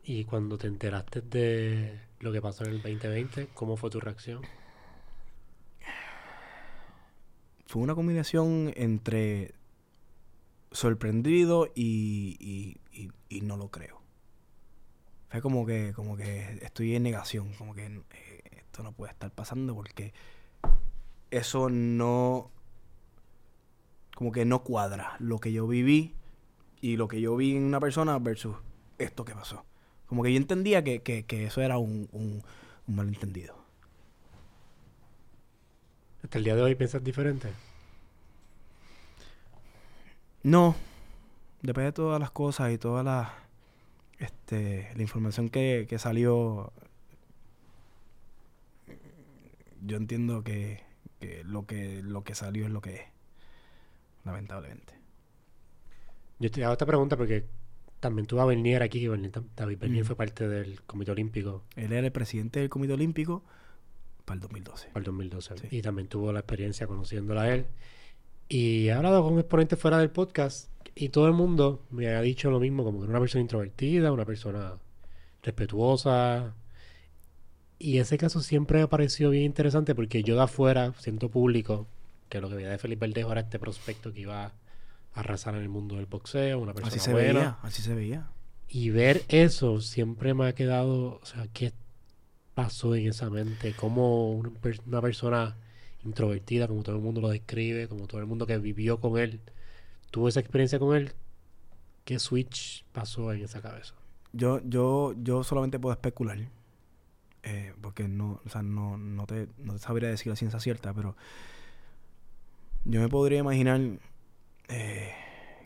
[SPEAKER 1] Y cuando te enteraste de lo que pasó en el 2020, ¿cómo fue tu reacción?
[SPEAKER 2] Fue una combinación entre sorprendido y, no lo creo. Fue como que, como que estoy en negación, como que eh, esto no puede estar pasando porque eso no, como que no cuadra lo que yo viví y lo que yo vi en una persona versus esto que pasó. Como que yo entendía que, que- eso era un malentendido.
[SPEAKER 1] ¿Hasta el día de hoy piensas diferente?
[SPEAKER 2] No, después de todas las cosas y toda la, este, la información que, que salió, yo entiendo que, que lo que lo que salió es lo que es, lamentablemente.
[SPEAKER 1] Yo te hago esta pregunta porque también tuve a Bernier aquí, que David Bernier
[SPEAKER 2] Mm.
[SPEAKER 1] fue parte del Comité Olímpico
[SPEAKER 2] Él era el presidente del Comité Olímpico para el 2012.
[SPEAKER 1] para el 2012
[SPEAKER 2] Sí.
[SPEAKER 1] y también tuvo la experiencia conociéndola a él. Y he hablado con exponentes fuera del podcast y todo el mundo me ha dicho lo mismo, como que era una persona introvertida, una persona respetuosa. Y ese caso siempre me ha parecido bien interesante porque yo de afuera, siento público, que lo que veía de Felipe Verdejo era este prospecto que iba a arrasar en el mundo del boxeo, una persona
[SPEAKER 2] Así se
[SPEAKER 1] buena.
[SPEAKER 2] veía, así se veía.
[SPEAKER 1] Y ver eso siempre me ha quedado, o sea, ¿qué pasó en esa mente? Cómo una, per- una persona introvertida, como todo el mundo lo describe, como todo el mundo que vivió con él, tuvo esa experiencia con él, ¿qué switch pasó en esa cabeza?
[SPEAKER 2] Yo, yo, yo solamente puedo especular. eh, porque no, o sea, no, no te, no te sabría decir la ciencia cierta, pero yo me podría imaginar eh,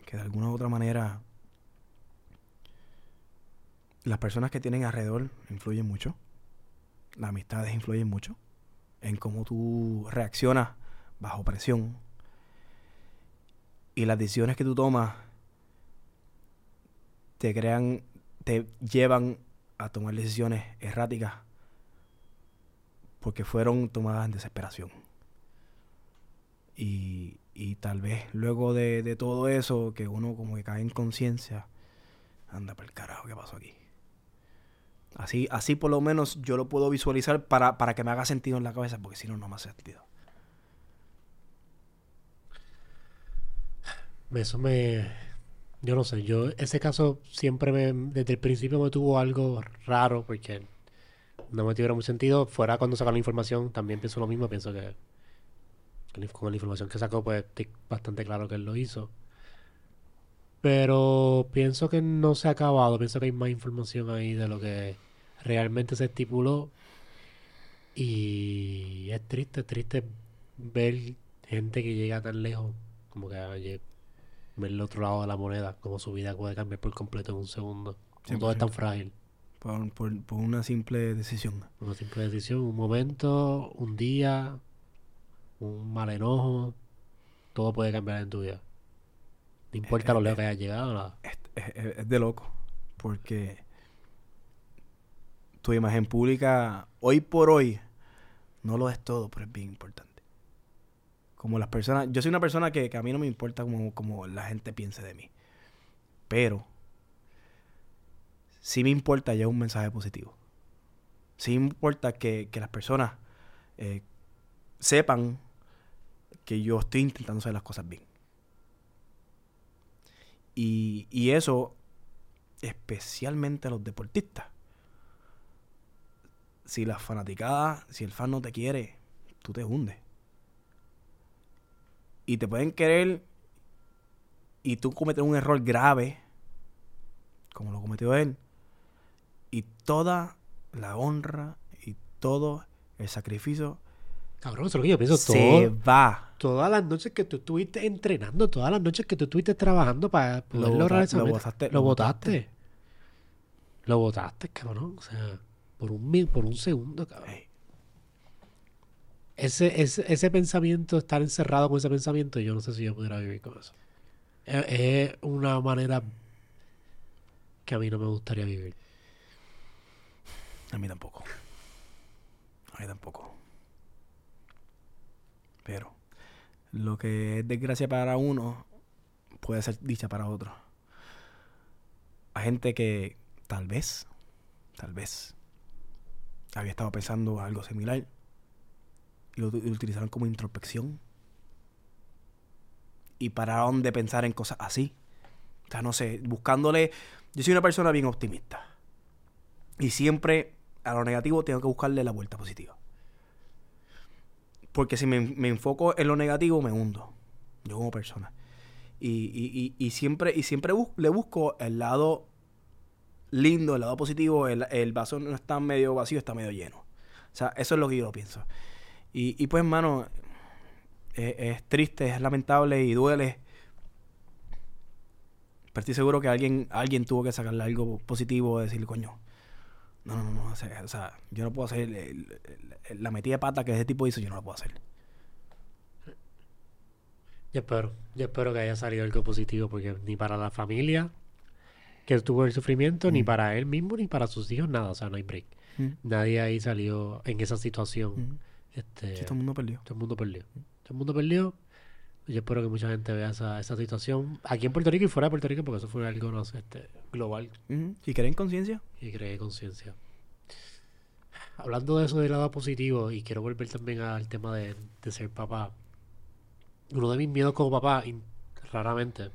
[SPEAKER 2] que de alguna u otra manera las personas que tienen alrededor influyen mucho. Las amistades influyen mucho en cómo tú reaccionas bajo presión. Y las decisiones que tú tomas te crean, te llevan a tomar decisiones erráticas porque fueron tomadas en desesperación. Y, y tal vez luego de, de todo eso, que uno como que cae en conciencia, anda para el carajo, ¿qué pasó aquí? Así, así por lo menos yo lo puedo visualizar para, para que me haga sentido en la cabeza, porque si no, no me hace sentido.
[SPEAKER 1] Eso me... Yo no sé, yo ese caso siempre me, desde el principio me tuvo algo raro porque no me tuviera mucho sentido. Fuera cuando sacaron la información, también pienso lo mismo, pienso que con la información que sacó, pues bastante claro que él lo hizo. Pero pienso que no se ha acabado, pienso que hay más información ahí de lo que realmente se estipuló. Y es triste, es triste ver gente que llega tan lejos, como que oye, ver el otro lado de la moneda, como su vida puede cambiar por completo en un segundo. Como todo es tan
[SPEAKER 2] 100%.
[SPEAKER 1] frágil.
[SPEAKER 2] Por, por, por una simple decisión.
[SPEAKER 1] Una simple decisión, un momento, un día, un mal enojo, todo puede cambiar en tu vida. No importa lo lejos que hayas llegado, nada.
[SPEAKER 2] Est- es, de loco. Porque tu imagen pública, hoy por hoy, no lo es todo, pero es bien importante. Como las personas, yo soy una persona que, a mí no me importa como, la gente piense de mí. Pero sí me importa ya un mensaje positivo. Sí me importa que, las personas eh, sepan que yo estoy intentando hacer las cosas bien. Y, y eso, especialmente a los deportistas. Si la fanaticada, si el fan no te quiere, tú te hundes. Y te pueden querer y tú cometes un error grave, como lo cometió él, y toda la honra y todo el sacrificio
[SPEAKER 1] Cabrón, eso es lo que yo pienso.
[SPEAKER 2] Se va.
[SPEAKER 1] Todas las noches que tú estuviste entrenando, todas las noches que tú estuviste trabajando para poder lo lograr Lo
[SPEAKER 2] botaste.
[SPEAKER 1] Lo botaste. Lo botaste, cabrón. O sea, por un, por un segundo, cabrón. Ese, ese, ese pensamiento, estar encerrado con ese pensamiento, yo no sé si yo pudiera vivir con eso. es una manera que a mí no me gustaría vivir.
[SPEAKER 2] A mí tampoco. A mí tampoco. Pero lo que es desgracia para uno puede ser dicha para otro. Hay gente que tal vez, tal vez, había estado pensando algo similar y lo, utilizaron como introspección y pararon de pensar en cosas así. O sea, no sé, buscándole... Yo soy una persona bien optimista. Y siempre a lo negativo tengo que buscarle la vuelta positiva. Porque si me, enfoco en lo negativo, me hundo. Yo como persona. Y, siempre, y siempre le busco el lado lindo, el lado positivo. El, vaso no está medio vacío, está medio lleno. O sea, eso es lo que yo pienso. Y, pues, hermano, es, es, triste, es lamentable y duele. Pero estoy seguro que alguien, alguien tuvo que sacarle algo positivo, decirle, coño, no, no, no, o sea, yo no puedo hacer la metida de pata que ese tipo hizo, yo no lo puedo hacer.
[SPEAKER 1] Yo espero, yo espero que haya salido algo positivo, porque ni para la familia que tuvo el sufrimiento, ni mm. para él mismo, ni para sus hijos, nada, o sea, no hay break. Mm. Nadie ahí salió en esa situación. Mm. Este,
[SPEAKER 2] sí, todo el mundo perdió.
[SPEAKER 1] Todo el mundo perdió. Todo el mundo perdió. Yo espero que mucha gente vea esa, esa situación aquí en Puerto Rico y fuera de Puerto Rico, porque eso fue algo no sé, este, global.
[SPEAKER 2] ¿Y creen conciencia?
[SPEAKER 1] Y cree conciencia. Hablando de eso del lado positivo, y quiero volver también al tema de, ser papá. Uno de mis miedos como papá, raramente,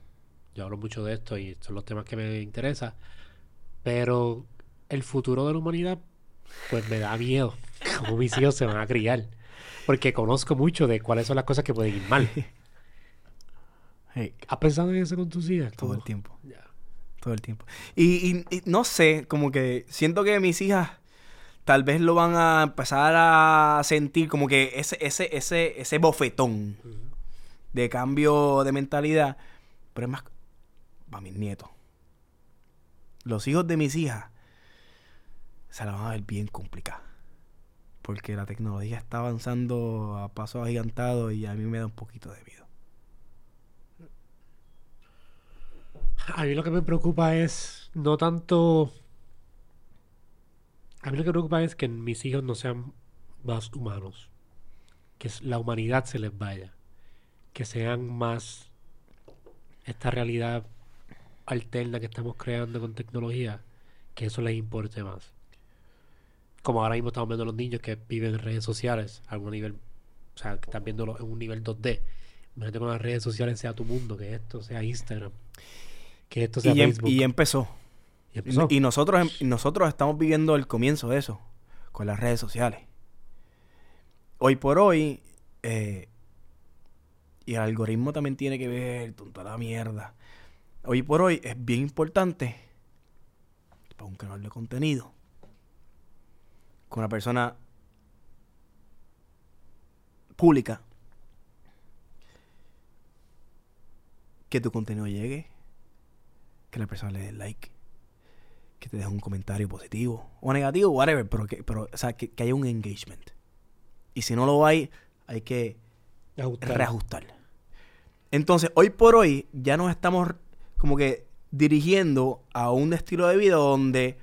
[SPEAKER 1] yo hablo mucho de esto y son los temas que me interesan, pero el futuro de la humanidad, pues me da miedo, cómo mis hijos se van a criar, porque conozco mucho de cuáles son las cosas que pueden ir mal. ¿Has pensado en eso con tus hijas?
[SPEAKER 2] Todo, el tiempo. Todo el tiempo. Y, no sé, como que siento que mis hijas tal vez lo van a empezar a sentir como que ese, ese, ese, ese bofetón de cambio de mentalidad. Pero es más para mis nietos. Los hijos de mis hijas se la van a ver bien complicada. Porque la tecnología está avanzando a pasos agigantados y a mí me da un poquito de miedo.
[SPEAKER 1] A mí lo que me preocupa es no tanto... A mí lo que me preocupa es que mis hijos no sean más humanos. Que la humanidad se les vaya. Que sean más esta realidad alterna que estamos creando con tecnología. Que eso les importe más. Como ahora mismo estamos viendo los niños que viven en redes sociales a algún nivel, o sea, que están viéndolo en un nivel 2D. Imagínate con las redes sociales sea tu mundo, que esto sea Instagram que esto sea
[SPEAKER 2] y, em- y empezó. Y, nosotros, em- nosotros estamos viviendo el comienzo de eso, con las redes sociales. Hoy por hoy, eh, y el algoritmo también tiene que ver con toda la mierda. Hoy por hoy es bien importante para un canal de contenido con una persona pública que tu contenido llegue que la persona le dé like, que te deje un comentario positivo o negativo, whatever, pero que, pero, o sea, que, haya un engagement. Y si no lo hay, hay que reajustar. Entonces, hoy por hoy ya nos estamos como que dirigiendo a un estilo de vida donde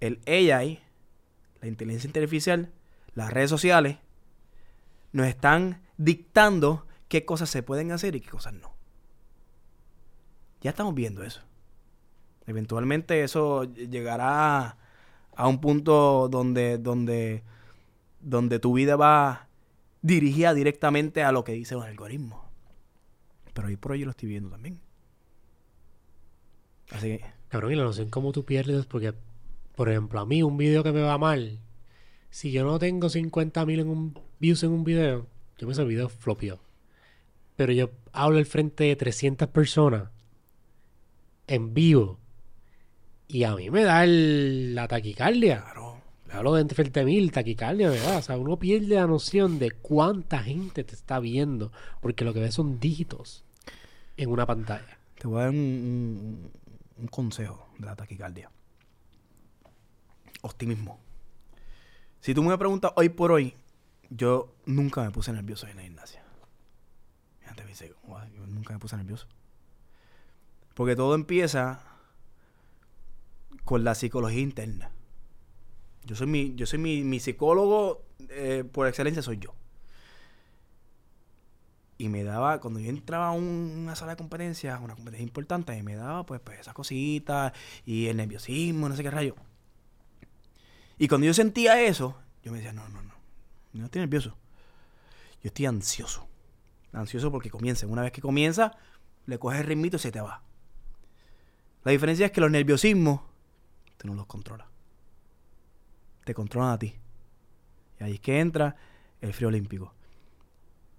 [SPEAKER 2] el AI, la inteligencia artificial, las redes sociales, nos están dictando qué cosas se pueden hacer y qué cosas no. Ya estamos viendo eso. Eventualmente eso llegará a un punto donde, donde, donde tu vida va dirigida directamente a lo que dice un algoritmo. Pero hoy por hoy yo lo estoy viendo también. Así que...
[SPEAKER 1] Cabrón, y la noción cómo tú pierdes, porque, por ejemplo, a mí un video que me va mal, si yo no tengo 50.000 en un, views en un video, yo me ese video flopió. Pero yo hablo al frente de 300 personas en vivo y a mí me da la taquicardia.
[SPEAKER 2] Claro.
[SPEAKER 1] Hablo de frente a mil, taquicardia me da. O sea, uno pierde la noción de cuánta gente te está viendo porque lo que ves son dígitos en una pantalla.
[SPEAKER 2] Te voy a dar un, un- consejo de la taquicardia. Optimismo. Si tú me preguntas hoy por hoy, yo nunca me puse nervioso en la gimnasia. Fíjate, me dice, "Guau, yo nunca me puse nervioso. Porque todo empieza con la psicología interna. Yo soy mi, yo soy mi, mi psicólogo eh, por excelencia, soy yo. Y me daba, cuando yo entraba a un- una sala de competencia, una competencia importante, y me daba pues, pues esas cositas y el nerviosismo, no sé qué rayo. Y cuando yo sentía eso, yo me decía, no, no, no, no estoy nervioso. Yo estoy ansioso. Ansioso porque comienza. Una vez que comienza, le coges el ritmito y se te va. La diferencia es que los nerviosismos, tú no los controlas. Te controlan a ti. Y ahí es que entra el frío olímpico.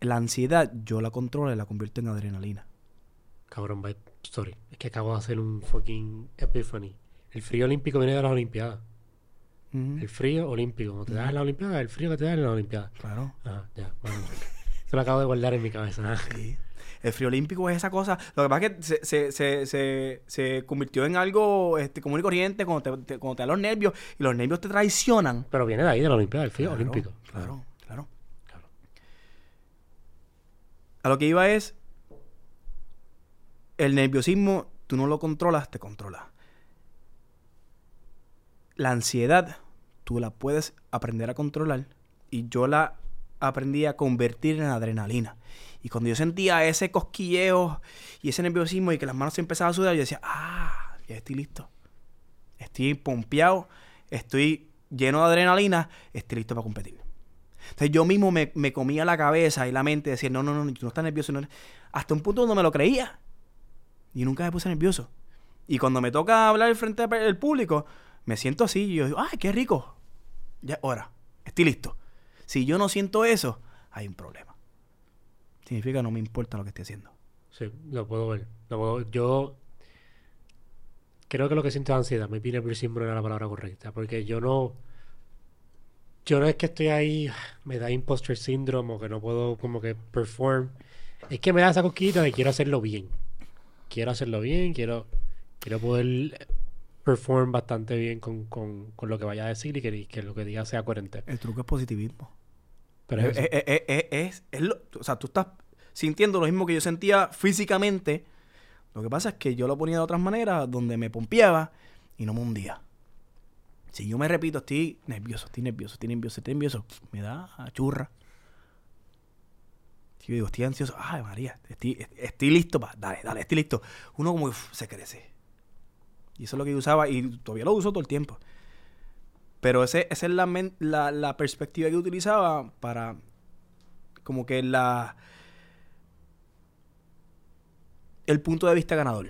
[SPEAKER 2] La ansiedad yo la controlo y la convierto en adrenalina.
[SPEAKER 1] Cabrón, by sorry. Es que acabo de hacer un fucking epiphany. El frío olímpico viene de las Olimpiadas. El frío olímpico. Cuando te das en la Olimpiada, el frío que te da en la Olimpiada.
[SPEAKER 2] Claro.
[SPEAKER 1] Ajá, ya, vamos. Eso lo acabo de guardar en mi cabeza.
[SPEAKER 2] Sí. El frío olímpico es esa cosa. Lo que pasa es que se, se, se, se, se convirtió en algo este, común y corriente cuando te, te- cuando te dan los nervios y los nervios te traicionan.
[SPEAKER 1] Pero viene de ahí, de la Olimpiada, el frío
[SPEAKER 2] Claro,
[SPEAKER 1] olímpico.
[SPEAKER 2] Claro. A lo que iba es. El nerviosismo, tú no lo controlas, te controla. La ansiedad, tú la puedes aprender a controlar. Y yo la aprendí a convertir en adrenalina. Y cuando yo sentía ese cosquilleo y ese nerviosismo y que las manos se empezaban a sudar, yo decía, ah, ya estoy listo. Estoy pompeado, estoy lleno de adrenalina, estoy listo para competir. Entonces yo mismo me, me comía la cabeza y la mente, decía, no, no, no, tú no estás nervioso. no- Hasta un punto donde me lo creía. Y nunca me puse nervioso. Y cuando me toca hablar frente al público, me siento así y yo digo, ay, qué rico. Ya, ahora, estoy listo. Si yo no siento eso, hay un problema. Significa no me importa lo que estoy haciendo.
[SPEAKER 1] Sí, lo puedo ver. Yo creo que lo que siento es ansiedad. Me pide nerviosismo no era la palabra correcta. Porque yo no. Yo no es que estoy ahí, me da imposter syndrome o que no puedo como que perform. Es que me da esa cosquillita de quiero hacerlo bien. Quiero hacerlo bien, quiero, quiero poder perform bastante bien con, con, con lo que vaya a decir y que, que lo que diga sea coherente.
[SPEAKER 2] El truco es positivismo.
[SPEAKER 1] Pero es
[SPEAKER 2] es,
[SPEAKER 1] eso.
[SPEAKER 2] es- es- es- es- es lo- o sea, tú estás sintiendo lo mismo que yo sentía físicamente. Lo que pasa es que yo lo ponía de otras maneras, donde me pompeaba y no me hundía. Si yo me repito, estoy nervioso, estoy nervioso, estoy nervioso, estoy nervioso, me da churra. Si yo digo, estoy ansioso, ay María, estoy, estoy listo para, dale, dale, estoy listo. Uno como que se crece. Y eso es lo que yo usaba y todavía lo uso todo el tiempo. Pero ese, esa es la, la perspectiva que utilizaba para como que la el punto de vista ganador.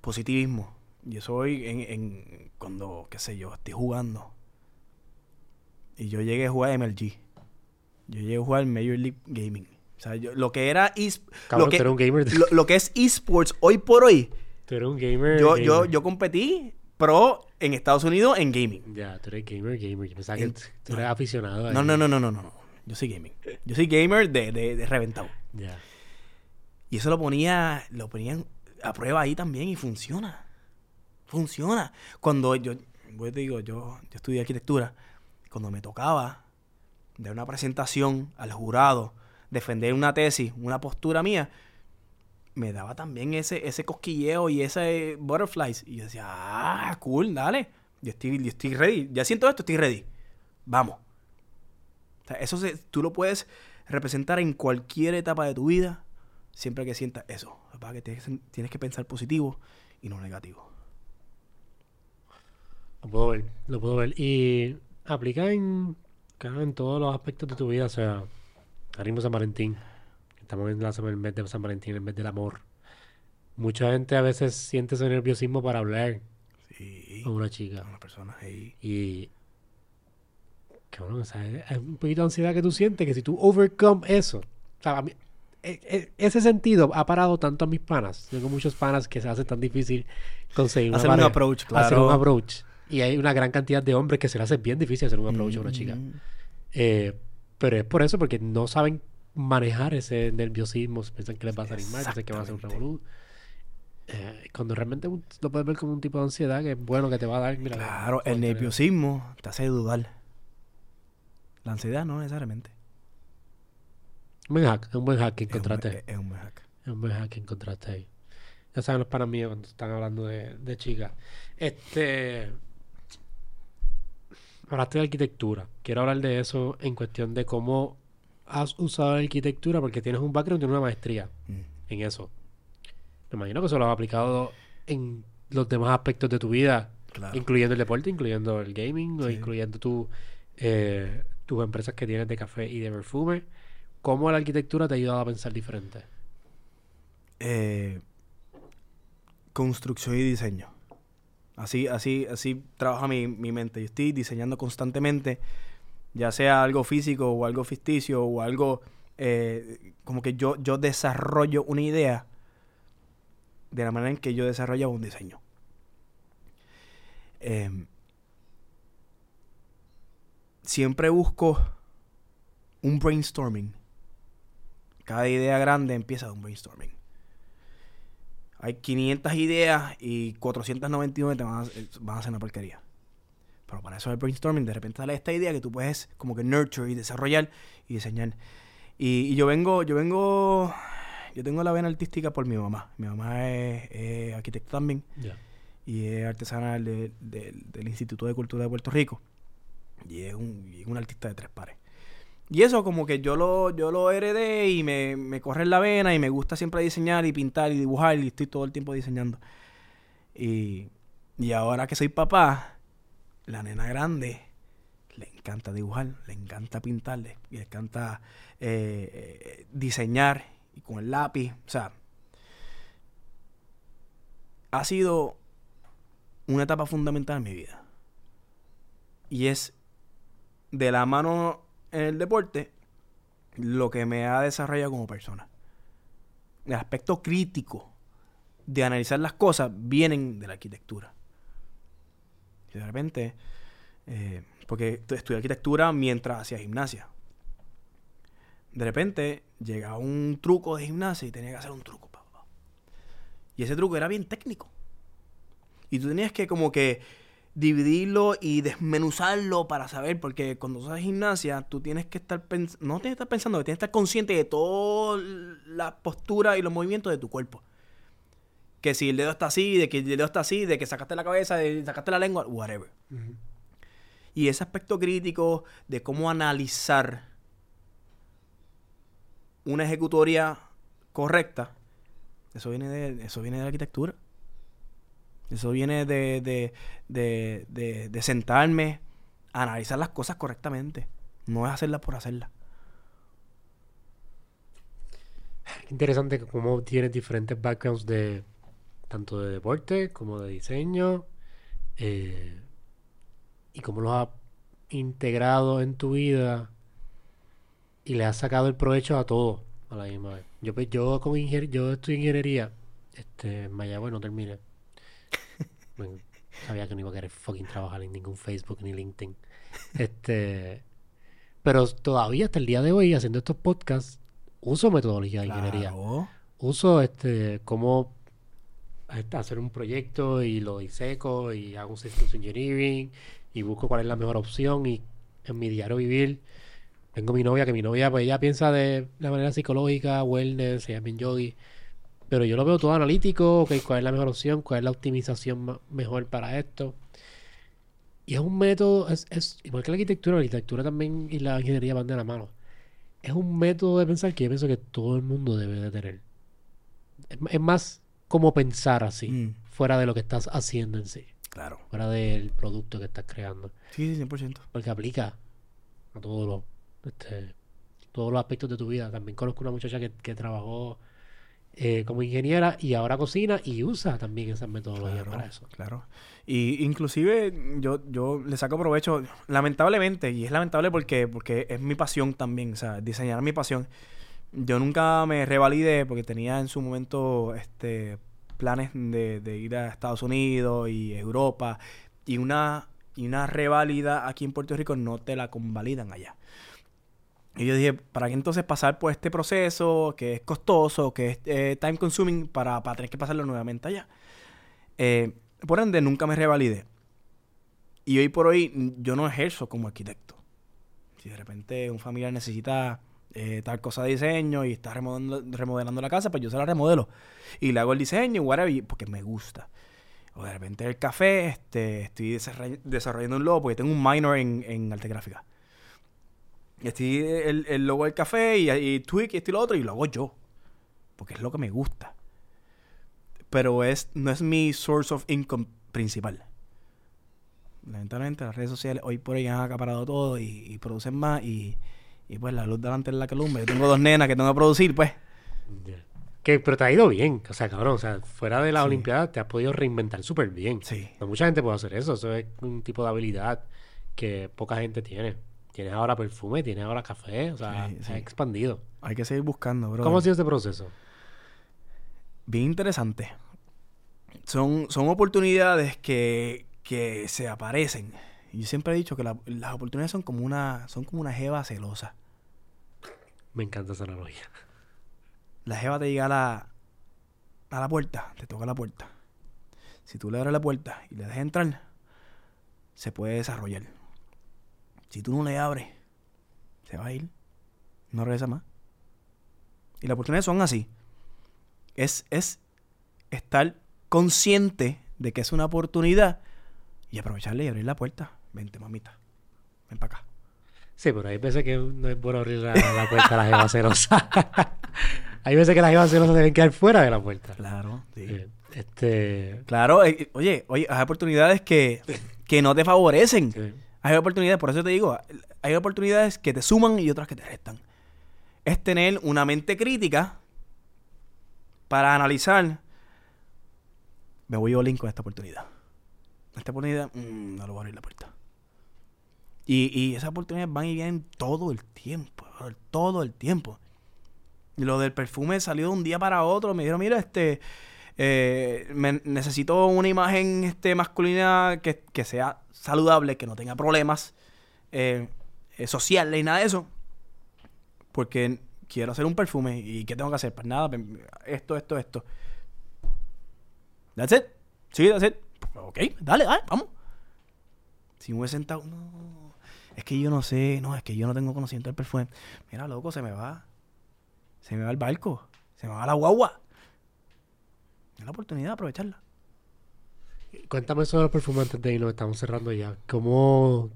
[SPEAKER 2] Positivismo. Yo soy en, en cuando, qué sé yo, estoy jugando. Y yo llegué a jugar MLG. Yo llegué a jugar Major League Gaming. O sea, yo- lo que era es-
[SPEAKER 1] Cabrón,
[SPEAKER 2] lo, que,
[SPEAKER 1] un gamer. de-
[SPEAKER 2] lo, lo que es esports hoy por hoy.
[SPEAKER 1] Tú eres un gamer.
[SPEAKER 2] Yo, yo,
[SPEAKER 1] gamer.
[SPEAKER 2] yo competí pro en Estados Unidos en gaming.
[SPEAKER 1] Ya, tú eres gamer, gamer. Yo pensaba que tú eres aficionado.
[SPEAKER 2] No,
[SPEAKER 1] ahí.
[SPEAKER 2] no, no, no, no, no. Yo soy gaming. Yo soy gamer de, de, de reventado.
[SPEAKER 1] Ya.
[SPEAKER 2] Y eso lo ponía, lo ponían a prueba ahí también y funciona. Funciona. Cuando yo, yo te digo, yo, yo estudié arquitectura, cuando me tocaba dar una presentación al jurado, defender una tesis, una postura mía, me daba también ese, ese cosquilleo y ese butterflies. Y yo decía, ah, cool, dale. Yo estoy, yo estoy ready. Ya siento esto, estoy ready. Vamos. Eso se, tú lo puedes representar en cualquier etapa de tu vida, siempre que sientas eso. Para que tienes que pensar positivo y no negativo.
[SPEAKER 1] Lo puedo ver, lo puedo ver. Y aplica en, claro, en todos los aspectos de tu vida. O sea, ahora San Valentín. Estamos en la, mes de San Valentín, el mes del amor. Mucha gente a veces siente ese nerviosismo para hablar
[SPEAKER 2] Sí.
[SPEAKER 1] con una chica.
[SPEAKER 2] Una persona ahí.
[SPEAKER 1] Y. Cabrón, o sea, hay un poquito de ansiedad que tú sientes que si tú overcome eso. O sea, a mí- e- e- ese sentido ha parado tanto a mis panas. Tengo muchos panas que se hace tan difícil conseguir una
[SPEAKER 2] Hacer un approach,
[SPEAKER 1] Hacer un
[SPEAKER 2] claro.
[SPEAKER 1] approach. Y hay una gran cantidad de hombres que se les hace bien difícil hacer un approach a una chica.
[SPEAKER 2] Mm.
[SPEAKER 1] Eh, pero es por eso, porque no saben manejar ese nerviosismo. Piensan que les va a salir mal, piensan que va a ser un revolú. Eh, cuando realmente un- lo puedes ver como un tipo de ansiedad que es bueno que te va a dar. Mira,
[SPEAKER 2] Claro, el nerviosismo te hace dudar. La ansiedad no necesariamente.
[SPEAKER 1] Un buen hack, es un buen hack que
[SPEAKER 2] Es un,
[SPEAKER 1] encontraste.
[SPEAKER 2] es- es un buen hack.
[SPEAKER 1] Es un buen hack que encontraste ahí. Ya saben los panas míos cuando están hablando de, de chicas. Este. Hablaste de arquitectura. Quiero hablar de eso en cuestión de cómo has usado la arquitectura porque tienes un background, tienes una maestría
[SPEAKER 2] Mm.
[SPEAKER 1] en eso. Me imagino que eso lo has aplicado en los demás aspectos de tu vida,
[SPEAKER 2] Claro.
[SPEAKER 1] incluyendo el deporte, incluyendo el gaming, o incluyendo tu, eh, tus empresas que tienes de café y de perfume. ¿Cómo la arquitectura te ha ayudado a pensar diferente?
[SPEAKER 2] Eh, construcción y diseño. Así, así, así trabaja mi, mi mente. Yo estoy diseñando constantemente, ya sea algo físico o algo ficticio o algo eh, como que yo, yo desarrollo una idea de la manera en que yo desarrollo un diseño. Em, siempre busco un brainstorming. Cada idea grande empieza de un brainstorming. Hay 500 ideas y 499 te van a, eh, van a ser una porquería. Pero para eso el brainstorming, de repente sale esta idea que tú puedes como que nurture y desarrollar y diseñar. Y, y yo vengo, yo vengo, yo tengo la vena artística por mi mamá. Mi mamá es, es arquitecta también y es artesana del, del- del Instituto de Cultura de Puerto Rico. Y es un, y es un artista de tres pares. Y eso como que yo lo, yo lo heredé y me, me corre en la vena y me gusta siempre diseñar y pintar y dibujar y estoy todo el tiempo diseñando. Y, y ahora que soy papá, la nena grande le encanta dibujar, le encanta pintar, le, le encanta eh, eh, diseñar y con el lápiz. O sea, ha sido una etapa fundamental en mi vida. Y es de la mano en el deporte lo que me ha desarrollado como persona. El aspecto crítico de analizar las cosas vienen de la arquitectura. Y de repente, eh, porque tu- estudié arquitectura mientras hacía gimnasia. De repente llega un truco de gimnasia y tenía que hacer un truco. Y ese truco era bien técnico. Y tú tenías que como que dividirlo y desmenuzarlo para saber, porque cuando tú haces gimnasia, tú tienes que estar pensando, no tienes que estar pensando, tienes que estar consciente de toda la postura y los movimientos de tu cuerpo. Que si el dedo está así, de que el dedo está así, de que sacaste la cabeza, de que sacaste la lengua, whatever. Y ese aspecto crítico de cómo analizar una ejecutoria correcta, eso viene de, eso viene de la arquitectura. Eso viene de, de, de, de, sentarme a analizar las cosas correctamente. No es hacerlas por hacerlas.
[SPEAKER 1] Interesante cómo tienes diferentes backgrounds de tanto de deporte como de diseño eh, y cómo los has integrado en tu vida y le has sacado el provecho a todo a la misma vez. Yo, pues, yo con yo estudié ingeniería este, en Mayagüez, no terminé. Bueno, sabía que no iba a querer fucking trabajar en ningún Facebook ni LinkedIn. Este, pero todavía hasta el día de hoy, haciendo estos podcasts, uso metodología de ingeniería.
[SPEAKER 2] Claro.
[SPEAKER 1] Uso este cómo este, hacer un proyecto y lo diseco y hago un systems engineering y busco cuál es la mejor opción y en mi diario vivir tengo mi novia que mi novia pues ella piensa de la manera psicológica, wellness, ella es bien yogi Pero yo lo veo todo analítico, ok, cuál es la mejor opción, cuál es la optimización mejor para esto. Y es un método, es, es igual que la arquitectura, la arquitectura también y la ingeniería van de la mano. Es un método de pensar que yo pienso que todo el mundo debe de tener. Es, es más como pensar así,
[SPEAKER 2] Mm.
[SPEAKER 1] fuera de lo que estás haciendo en sí,
[SPEAKER 2] Claro.
[SPEAKER 1] fuera del producto que estás creando.
[SPEAKER 2] Sí, sí, 100%.
[SPEAKER 1] Porque aplica a todos los, este, todos los aspectos de tu vida. También conozco una muchacha que, que trabajó eh, como ingeniera y ahora cocina y usa también esas metodologías
[SPEAKER 2] Claro,
[SPEAKER 1] para eso.
[SPEAKER 2] claro. Y inclusive yo, yo le saco provecho, lamentablemente, y es lamentable porque, porque es mi pasión también, o sea, diseñar mi pasión. Yo nunca me revalidé porque tenía en su momento este planes de, de ir a Estados Unidos y Europa y una, y una reválida aquí en Puerto Rico no te la convalidan allá. Y yo dije, ¿para qué entonces pasar por este proceso que es costoso, que es eh, time consuming para, para tener que pasarlo nuevamente allá? Eh, por ende, nunca me revalidé. Y hoy por hoy yo no ejerzo como arquitecto. Si de repente un familiar necesita eh, tal cosa de diseño y está remodelando, remodelando la casa, pues yo se la remodelo. Y le hago el diseño, whatever, porque me gusta. O de repente el café, este, estoy desarroll- desarrollando un logo porque tengo un minor en, en arte gráfica. Y estoy el, el logo del café y, y tweak y esto y lo otro y lo hago yo. Porque es lo que me gusta. Pero es, no es mi source of income principal. Lamentablemente las redes sociales hoy por hoy han acaparado todo y, y producen más y, y pues la luz delante de la columna. Yo tengo dos nenas que tengo que producir, pues.
[SPEAKER 1] Que, pero te ha ido bien. O sea, cabrón, o sea, fuera de la
[SPEAKER 2] Sí.
[SPEAKER 1] Olimpiada te has podido reinventar súper bien.
[SPEAKER 2] Sí.
[SPEAKER 1] No mucha gente puede hacer eso. Eso es un tipo de habilidad que poca gente tiene. Tienes ahora perfume, tienes ahora café, o sea,
[SPEAKER 2] Sí,
[SPEAKER 1] ha expandido.
[SPEAKER 2] Hay que seguir buscando, bro.
[SPEAKER 1] ¿Cómo ha sido este proceso?
[SPEAKER 2] bien interesante. Son, son oportunidades que, que se aparecen. Y yo siempre he dicho que la- las oportunidades son como una, son como una jeva celosa.
[SPEAKER 1] Me encanta esa analogía.
[SPEAKER 2] La jeva te llega a la, a la puerta, te toca la puerta. Si tú le abres la puerta y le dejas entrar, se puede desarrollar. Si tú no le abres, se va a ir. No regresa más. Y las oportunidades son así. Es, es estar consciente de que es una oportunidad y aprovecharla y abrir la puerta. Vente, mamita. Ven para acá.
[SPEAKER 1] Sí, pero hay veces que no es bueno abrir la, la puerta a la jeva celosa. hay veces que las jevas celosas deben quedar fuera de la puerta.
[SPEAKER 2] Claro, sí.
[SPEAKER 1] Eh, Este...
[SPEAKER 2] Claro, eh, oye, oye, hay oportunidades que, que no te favorecen.
[SPEAKER 1] sí.
[SPEAKER 2] Hay oportunidades, por eso te digo, hay oportunidades que te suman y otras que te restan. Es tener una mente crítica para analizar. Me voy all in con esta oportunidad. Esta oportunidad, mm, no lo voy a abrir la puerta. Y, y esas oportunidades van y vienen todo el tiempo, todo el tiempo. Y lo del perfume salió de un día para otro. Me dijeron, mira, este, eh, necesito una imagen este, masculina que, que sea saludable, que no tenga problemas eh, eh, sociales y nada de eso. Porque quiero hacer un perfume. ¿Y qué tengo que hacer? Pues nada, pues, esto, esto, esto. That's it. Sí, that's it. Ok, dale, dale, vamos. Si me hubiese sentado, no. Es que yo no sé, no, es que yo no tengo conocimiento del perfume. Mira, loco, se me va. Se me va el barco. Se me va la guagua. Es la oportunidad de aprovecharla.
[SPEAKER 1] Cuéntame sobre los perfumes antes de irnos, estamos cerrando ya. ¿Cómo,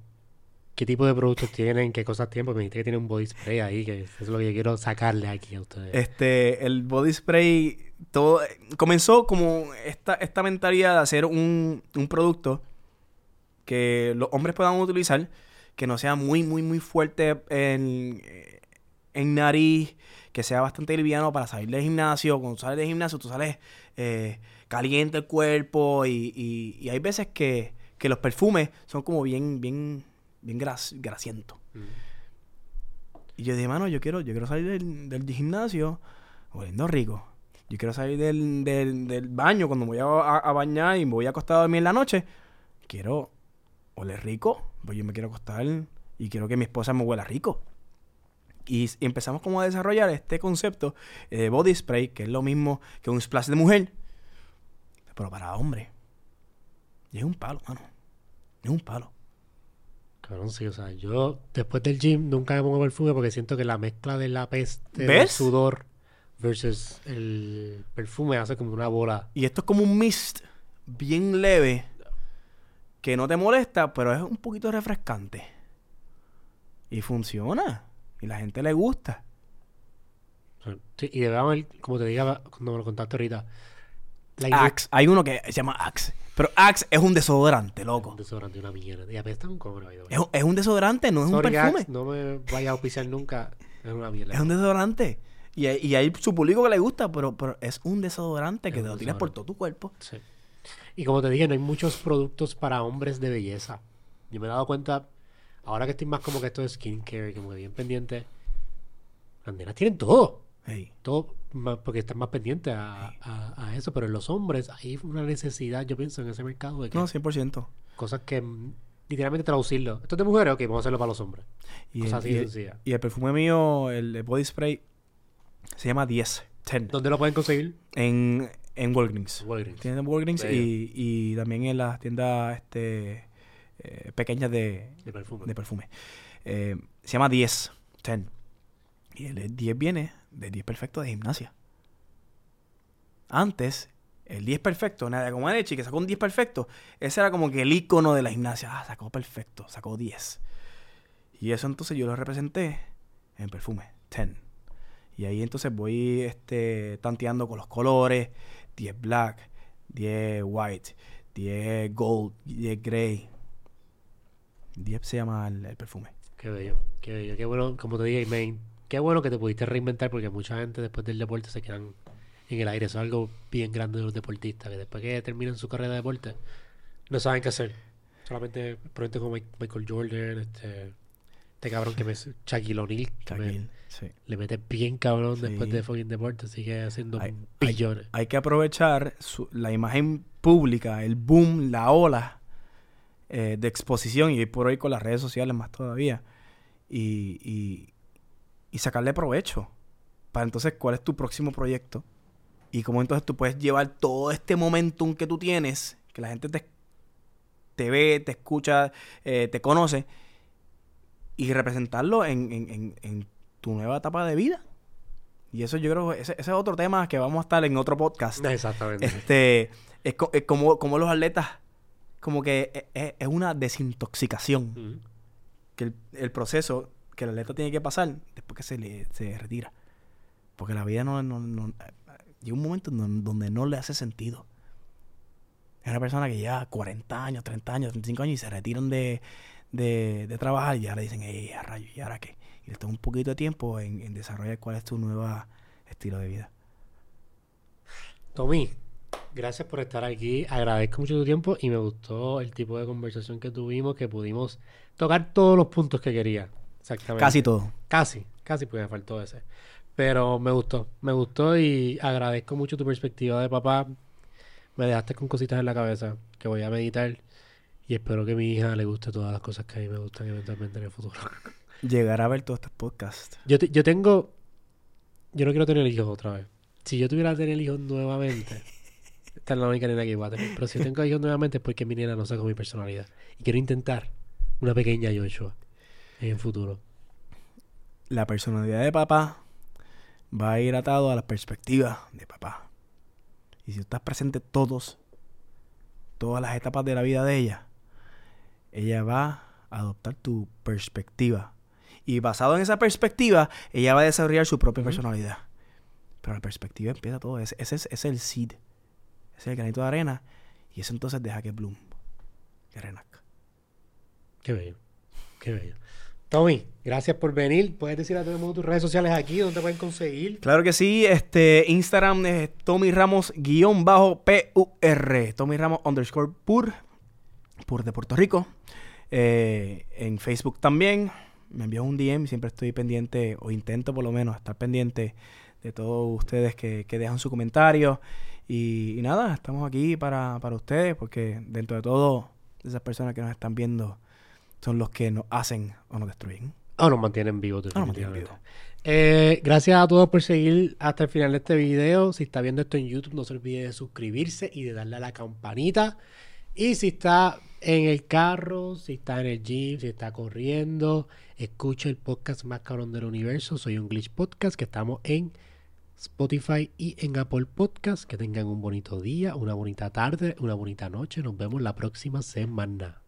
[SPEAKER 1] qué tipo de productos tienen? ¿Qué cosas tienen? Porque me dijiste que tiene un body spray ahí, que eso es lo que yo quiero sacarle aquí a ustedes.
[SPEAKER 2] Este, el body spray, todo comenzó como esta, esta mentalidad de hacer un, un producto que los hombres puedan utilizar, que no sea muy, muy, muy fuerte en, en nariz, que sea bastante liviano para salir del gimnasio. Cuando sales del gimnasio, tú sales eh, caliente el cuerpo y, y- y hay veces que, que los perfumes son como bien, bien, bien gras, grasientos.
[SPEAKER 1] Mm.
[SPEAKER 2] Y yo dije, mano, yo quiero, yo quiero salir del, del gimnasio oliendo rico. Yo quiero salir del, del, del baño cuando me voy a, a- a bañar y me voy a acostar a dormir en la noche. Quiero oler rico. Pues yo me quiero acostar y quiero que mi esposa me huela rico. Y, empezamos como a desarrollar este concepto de body spray, que es lo mismo que un splash de mujer, pero para hombre. Y es un palo, mano. Es un palo.
[SPEAKER 1] Cabrón, sí, o sea, yo después del gym nunca me pongo perfume porque siento que la mezcla de la peste del sudor versus el perfume hace como una bola.
[SPEAKER 2] Y esto es como un mist bien leve que no te molesta, pero es un poquito refrescante. Y funciona. Y la gente le gusta.
[SPEAKER 1] Sí, y debe haber, como te dije cuando me lo contaste ahorita,
[SPEAKER 2] Axe. Hay uno que se llama Axe. Pero Axe es un desodorante, loco.
[SPEAKER 1] un desodorante una mierda. Y apesta un way.
[SPEAKER 2] Es un, es un desodorante, no es
[SPEAKER 1] Sorry,
[SPEAKER 2] un perfume.
[SPEAKER 1] Axe, no me vaya a auspiciar nunca. Es una mierda.
[SPEAKER 2] Es un desodorante. Y, hay- y hay su público que le gusta, pero, pero es un desodorante
[SPEAKER 1] Es
[SPEAKER 2] que
[SPEAKER 1] un
[SPEAKER 2] te lo tienes por todo tu cuerpo.
[SPEAKER 1] Sí. Y como te dije, no hay muchos productos para hombres de belleza. Yo me he dado cuenta, ahora que estoy más como que esto de skincare, como que bien pendiente, las nenas tienen todo.
[SPEAKER 2] Hey.
[SPEAKER 1] Todo, porque están más pendientes a, a- a eso. Pero en los hombres hay una necesidad, yo pienso, en ese mercado de que
[SPEAKER 2] No, 100%.
[SPEAKER 1] cosas que mm, literalmente traducirlo. Esto es de mujeres, ok, vamos a hacerlo para los hombres.
[SPEAKER 2] Y,
[SPEAKER 1] Cosas
[SPEAKER 2] el,
[SPEAKER 1] así
[SPEAKER 2] y el- y el perfume mío, el, el body spray, se llama 10. 10.
[SPEAKER 1] ¿Dónde lo pueden conseguir?
[SPEAKER 2] En, en Walgreens.
[SPEAKER 1] Walgreens.
[SPEAKER 2] Tiene en Walgreens y, y también en las tiendas este, eh, pequeñas de,
[SPEAKER 1] De perfume.
[SPEAKER 2] de perfume. Eh, se llama 10. 10. Y el 10 viene del 10 perfecto de gimnasia. Antes, el 10 perfecto, nada como Echi, que sacó un 10 perfecto, ese era como que el icono de la gimnasia. Ah, sacó perfecto, sacó 10. Y eso entonces yo lo representé en perfume, 10. Y ahí entonces voy este, tanteando con los colores, 10 black, 10 white, 10 gold, 10 gray. 10 se llama el, el perfume.
[SPEAKER 1] Qué bello, qué bello, qué bueno, como te dije, main, qué bueno que te pudiste reinventar porque mucha gente después del deporte se quedan en el aire. Eso es algo bien grande de los deportistas, que después que terminan su carrera de deporte, no saben qué hacer. Solamente, ejemplo, como Mi- Michael Jordan, este, este cabrón que me... Shaquille O'Neal, me-
[SPEAKER 2] sí.
[SPEAKER 1] le mete bien cabrón después de fucking deporte, sigue haciendo
[SPEAKER 2] Ay,
[SPEAKER 1] billones.
[SPEAKER 2] Hay que aprovechar su- la imagen pública, el boom, la ola eh, de exposición y hoy por hoy con las redes sociales más todavía. Y, y, y sacarle provecho. Para entonces, ¿cuál es tu próximo proyecto? Y cómo entonces tú puedes llevar todo este momentum que tú tienes, que la gente te, te ve, te escucha, eh, te conoce, y representarlo en, en- en- en tu nueva etapa de vida. Y eso yo creo que ese, ese es otro tema que vamos a estar en otro podcast.
[SPEAKER 1] Exactamente.
[SPEAKER 2] Este, es, co- es como, como los atletas, como que es, es- es una desintoxicación. Que el, el proceso que el atleta tiene que pasar después que se, le, se retira. Porque la vida no, no, no- llega un momento en don- donde no le hace sentido. Es una persona que lleva 40 años, 30 años, 35 años y se retiran de, de, de trabajar y ahora dicen, ey, a rayo, ¿y ahora qué? Y le toma un poquito de tiempo en, en desarrollar cuál es tu nuevo estilo de vida.
[SPEAKER 1] Tommy, gracias por estar aquí. Agradezco mucho tu tiempo y me gustó el tipo de conversación que tuvimos, que pudimos tocar todos los puntos que quería. Exactamente.
[SPEAKER 2] Casi todo.
[SPEAKER 1] Casi, casi porque me faltó ese. Pero me gustó, me gustó y agradezco mucho tu perspectiva de papá. Me dejaste con cositas en la cabeza que voy a meditar y espero que a mi hija le guste todas las cosas que a mí me gustan eventualmente en el futuro.
[SPEAKER 2] Llegar a ver todos estos podcasts.
[SPEAKER 1] Yo, te- yo tengo. Yo no quiero tener hijos otra vez. Si yo tuviera que tener hijos nuevamente, esta es la única nena que voy a tener. Pero si tengo hijos nuevamente es porque mi nena no saca mi personalidad. Y quiero intentar una pequeña Joshua en el futuro.
[SPEAKER 2] La personalidad de papá va a ir atado a la perspectiva de papá. Y si estás presente todos, todas las etapas de la vida de ella, ella va a adoptar tu perspectiva. Y basado en esa perspectiva, ella va a desarrollar su propia personalidad. Pero la perspectiva empieza todo. Ese, ese es, ese es el seed. Ese es el granito de arena. Y eso entonces deja que bloom. Que renazca.
[SPEAKER 1] Qué bello. Qué bello. Tommy, gracias por venir. Puedes decir a todo el mundo tus redes sociales aquí, donde te pueden conseguir.
[SPEAKER 2] Claro que sí, este Instagram es Tommy Ramos guion bajo P-U-R. Tommy Ramos underscore pur, pur de Puerto Rico. Eh, en Facebook también. Me envió un DM, siempre estoy pendiente, o intento por lo menos estar pendiente de todos ustedes que, que dejan su comentario. Y, y nada, estamos aquí para, para ustedes, porque dentro de todo, esas personas que nos están viendo son los que nos hacen o nos destruyen.
[SPEAKER 1] O nos mantienen vivos,
[SPEAKER 2] nos mantienen
[SPEAKER 1] definitivamente. Eh, gracias a todos por seguir hasta el final de este video. Si está viendo esto en YouTube, no se olvide de suscribirse y de darle a la campanita. Y si está en el carro, si está en el gym, si está corriendo, escucha el podcast más cabrón del universo. Soy un Glitch Podcast que estamos en Spotify y en Apple Podcast. Que tengan un bonito día, una bonita tarde, una bonita noche. Nos vemos la próxima semana.